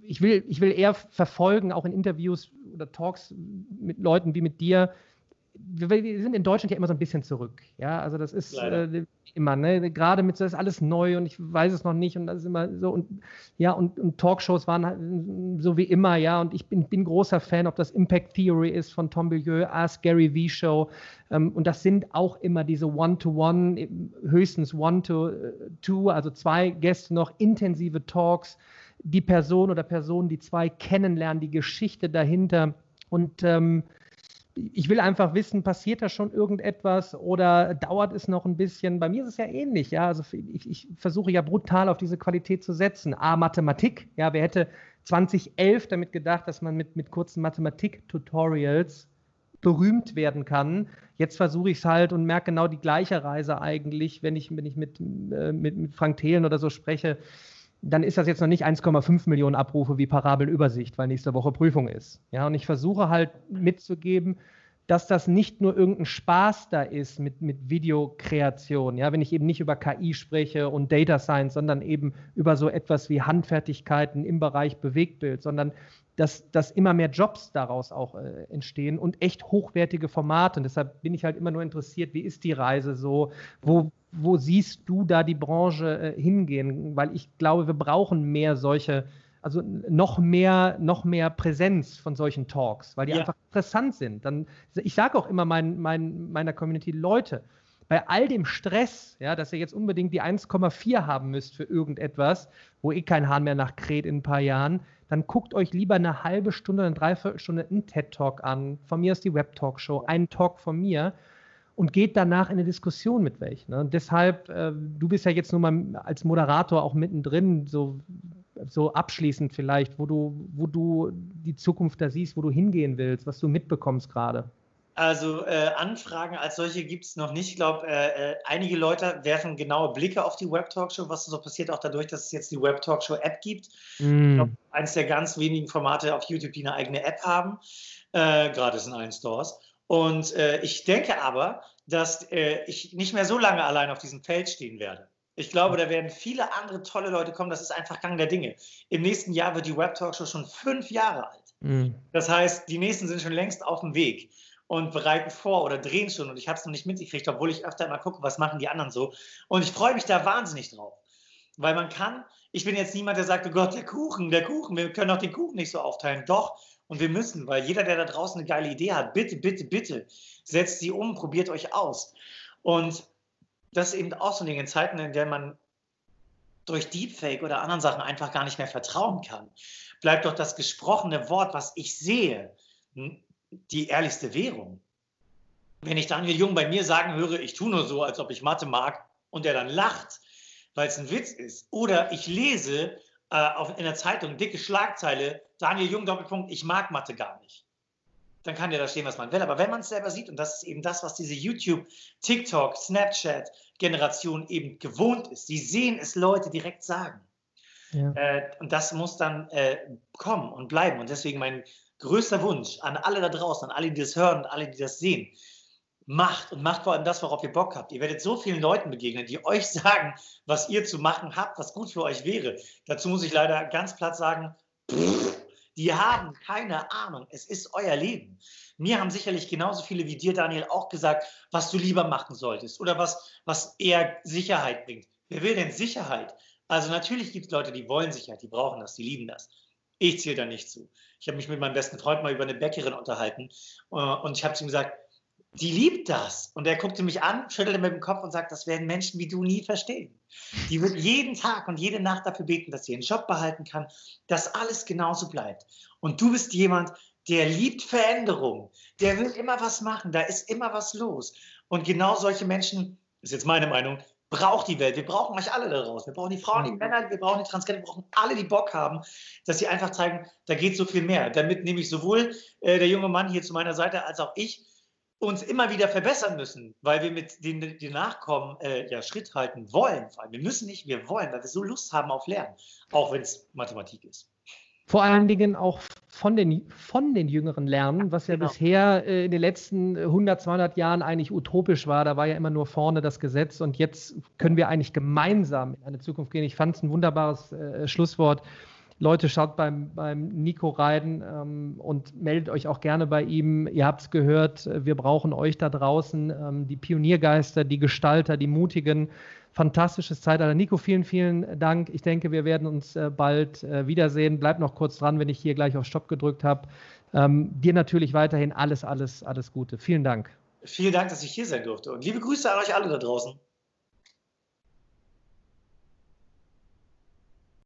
[SPEAKER 2] Ich will, ich will eher verfolgen, auch in Interviews oder Talks mit Leuten wie mit dir, wir, sind in Deutschland ja immer so ein bisschen zurück. Ja, also das ist äh, immer, ne? Gerade mit so ist alles neu und ich weiß es noch nicht und das ist immer so und ja, und, und Talkshows waren halt so wie immer, ja, und ich bin, bin großer Fan, ob das Impact Theory ist von Tom Bilieu, Ask Gary V Show. Ähm, und das sind auch immer diese One-to-One, höchstens One-to-Two, also zwei Gäste noch, intensive Talks, die Person oder Personen, die zwei kennenlernen, die Geschichte dahinter. Und ähm, ich will einfach wissen, passiert da schon irgendetwas oder dauert es noch ein bisschen? Bei mir ist es ja ähnlich, ja. Also ich, ich versuche ja brutal auf diese Qualität zu setzen. A, Mathematik, ja, wer hätte 2011 damit gedacht, dass man mit, mit kurzen Mathematik-Tutorials berühmt werden kann. Jetzt versuche ich es halt und merke genau die gleiche Reise eigentlich, wenn ich, wenn ich mit, äh, mit, mit Frank Thelen oder so spreche dann ist das jetzt noch nicht 1,5 Millionen Abrufe wie Parabelübersicht, weil nächste Woche Prüfung ist. Ja, und ich versuche halt mitzugeben, dass das nicht nur irgendein Spaß da ist mit, mit Videokreation, ja, wenn ich eben nicht über KI spreche und Data Science, sondern eben über so etwas wie Handfertigkeiten im Bereich Bewegtbild, sondern dass, dass immer mehr Jobs daraus auch äh, entstehen und echt hochwertige Formate. Und deshalb bin ich halt immer nur interessiert, wie ist die Reise so, wo, wo siehst du da die Branche äh, hingehen? Weil ich glaube, wir brauchen mehr solche, also noch mehr, noch mehr Präsenz von solchen Talks, weil die ja. einfach interessant sind. Dann, ich sage auch immer mein, mein, meiner Community, Leute, bei all dem Stress, ja, dass ihr jetzt unbedingt die 1,4 haben müsst für irgendetwas, wo eh kein Hahn mehr nachkräht in ein paar Jahren, dann guckt euch lieber eine halbe Stunde, eine Dreiviertelstunde einen TED-Talk an. Von mir ist die Web-Talk-Show, einen Talk von mir und geht danach in eine Diskussion mit welchen. Ne? Und deshalb, äh, du bist ja jetzt nur mal als Moderator auch mittendrin, so, so abschließend vielleicht, wo du, wo du die Zukunft da siehst, wo du hingehen willst, was du mitbekommst gerade.
[SPEAKER 1] Also äh, Anfragen als solche gibt es noch nicht. Ich glaube, äh, äh, einige Leute werfen genaue Blicke auf die Web Talkshow, was so passiert auch dadurch, dass es jetzt die Web Talkshow App gibt. Mm. Ich glaube, eines der ganz wenigen Formate auf YouTube, die eine eigene App haben, äh, gerade in allen Stores. Und äh, ich denke aber, dass äh, ich nicht mehr so lange allein auf diesem Feld stehen werde. Ich glaube, da werden viele andere tolle Leute kommen. Das ist einfach Gang der Dinge. Im nächsten Jahr wird die Web Talkshow schon fünf Jahre alt. Mhm. Das heißt, die nächsten sind schon längst auf dem Weg und bereiten vor oder drehen schon. Und ich habe es noch nicht mitgekriegt, obwohl ich öfter mal gucke, was machen die anderen so. Und ich freue mich da wahnsinnig drauf. Weil man kann, ich bin jetzt niemand, der sagt, oh Gott, der Kuchen, der Kuchen, wir können doch den Kuchen nicht so aufteilen. Doch, und wir müssen, weil jeder, der da draußen eine geile Idee hat, bitte, bitte, bitte, setzt sie um, probiert euch aus. Und das ist eben auch so in Zeiten, in denen man durch Deepfake oder anderen Sachen einfach gar nicht mehr vertrauen kann, bleibt doch das gesprochene Wort, was ich sehe, die ehrlichste Währung. Wenn ich Daniel Jung bei mir sagen höre, ich tue nur so, als ob ich Mathe mag, und er dann lacht, weil es ein Witz ist, oder ich lese auf, in der Zeitung, dicke Schlagzeile, Daniel Jung, Doppelpunkt, ich mag Mathe gar nicht. Dann kann ja da stehen, was man will. Aber wenn man es selber sieht, und das ist eben das, was diese YouTube, TikTok, Snapchat-Generation eben gewohnt ist, sie sehen es Leute direkt sagen. Ja. Äh, und das muss dann äh, kommen und bleiben. Und deswegen mein größter Wunsch an alle da draußen, an alle, die das hören und alle, die das sehen, macht und macht vor allem das, worauf ihr Bock habt. Ihr werdet so vielen Leuten begegnen, die <laughs> euch sagen, was ihr zu machen habt, was gut für euch wäre. Dazu muss ich leider ganz platt sagen, pff, die haben keine Ahnung. Es ist euer Leben. Mir haben sicherlich genauso viele wie dir, Daniel, auch gesagt, was du lieber machen solltest oder was, was eher Sicherheit bringt. Wer will denn Sicherheit? Also natürlich gibt es Leute, die wollen Sicherheit, die brauchen das, die lieben das. Ich zähle da nicht zu. Ich habe mich mit meinem besten Freund mal über eine Bäckerin unterhalten äh, und ich habe zu ihm gesagt, die liebt das. Und er guckte mich an, schüttelte mit dem Kopf und sagt, das werden Menschen wie du nie verstehen. Die wird jeden Tag und jede Nacht dafür beten, dass sie ihren Job behalten kann, dass alles genauso bleibt. Und du bist jemand, der liebt Veränderung, der will immer was machen, da ist immer was los. Und genau solche Menschen, ist jetzt meine Meinung, braucht die Welt. Wir brauchen euch alle daraus. Wir brauchen die Frauen, die Männer, wir brauchen die Transgender, wir brauchen alle, die Bock haben, dass sie einfach zeigen, da geht so viel mehr. Damit nehme ich sowohl äh, der junge Mann hier zu meiner Seite als auch ich uns immer wieder verbessern müssen, weil wir mit den, die Nachkommen äh, ja Schritt halten wollen. Wir müssen nicht, wir wollen, weil wir so Lust haben auf Lernen, auch wenn es Mathematik ist.
[SPEAKER 2] Vor allen Dingen auch von den, von den Jüngeren lernen, was ja genau. bisher äh, in den letzten 100, 200 Jahren eigentlich utopisch war. Da war ja immer nur vorne das Gesetz und jetzt können wir eigentlich gemeinsam in eine Zukunft gehen. Ich fand es ein wunderbares äh, Schlusswort. Leute, schaut beim, beim Nico rein ähm, und meldet euch auch gerne bei ihm. Ihr habt es gehört, wir brauchen euch da draußen, ähm, die Pioniergeister, die Gestalter, die Mutigen. Fantastisches Zeitalter. Nico, vielen, vielen Dank. Ich denke, wir werden uns äh, bald äh, wiedersehen. Bleib noch kurz dran, wenn ich hier gleich auf Stopp gedrückt habe. Ähm, dir natürlich weiterhin alles, alles, alles Gute. Vielen Dank.
[SPEAKER 1] Vielen Dank, dass ich hier sein durfte. Und liebe Grüße an euch alle da draußen.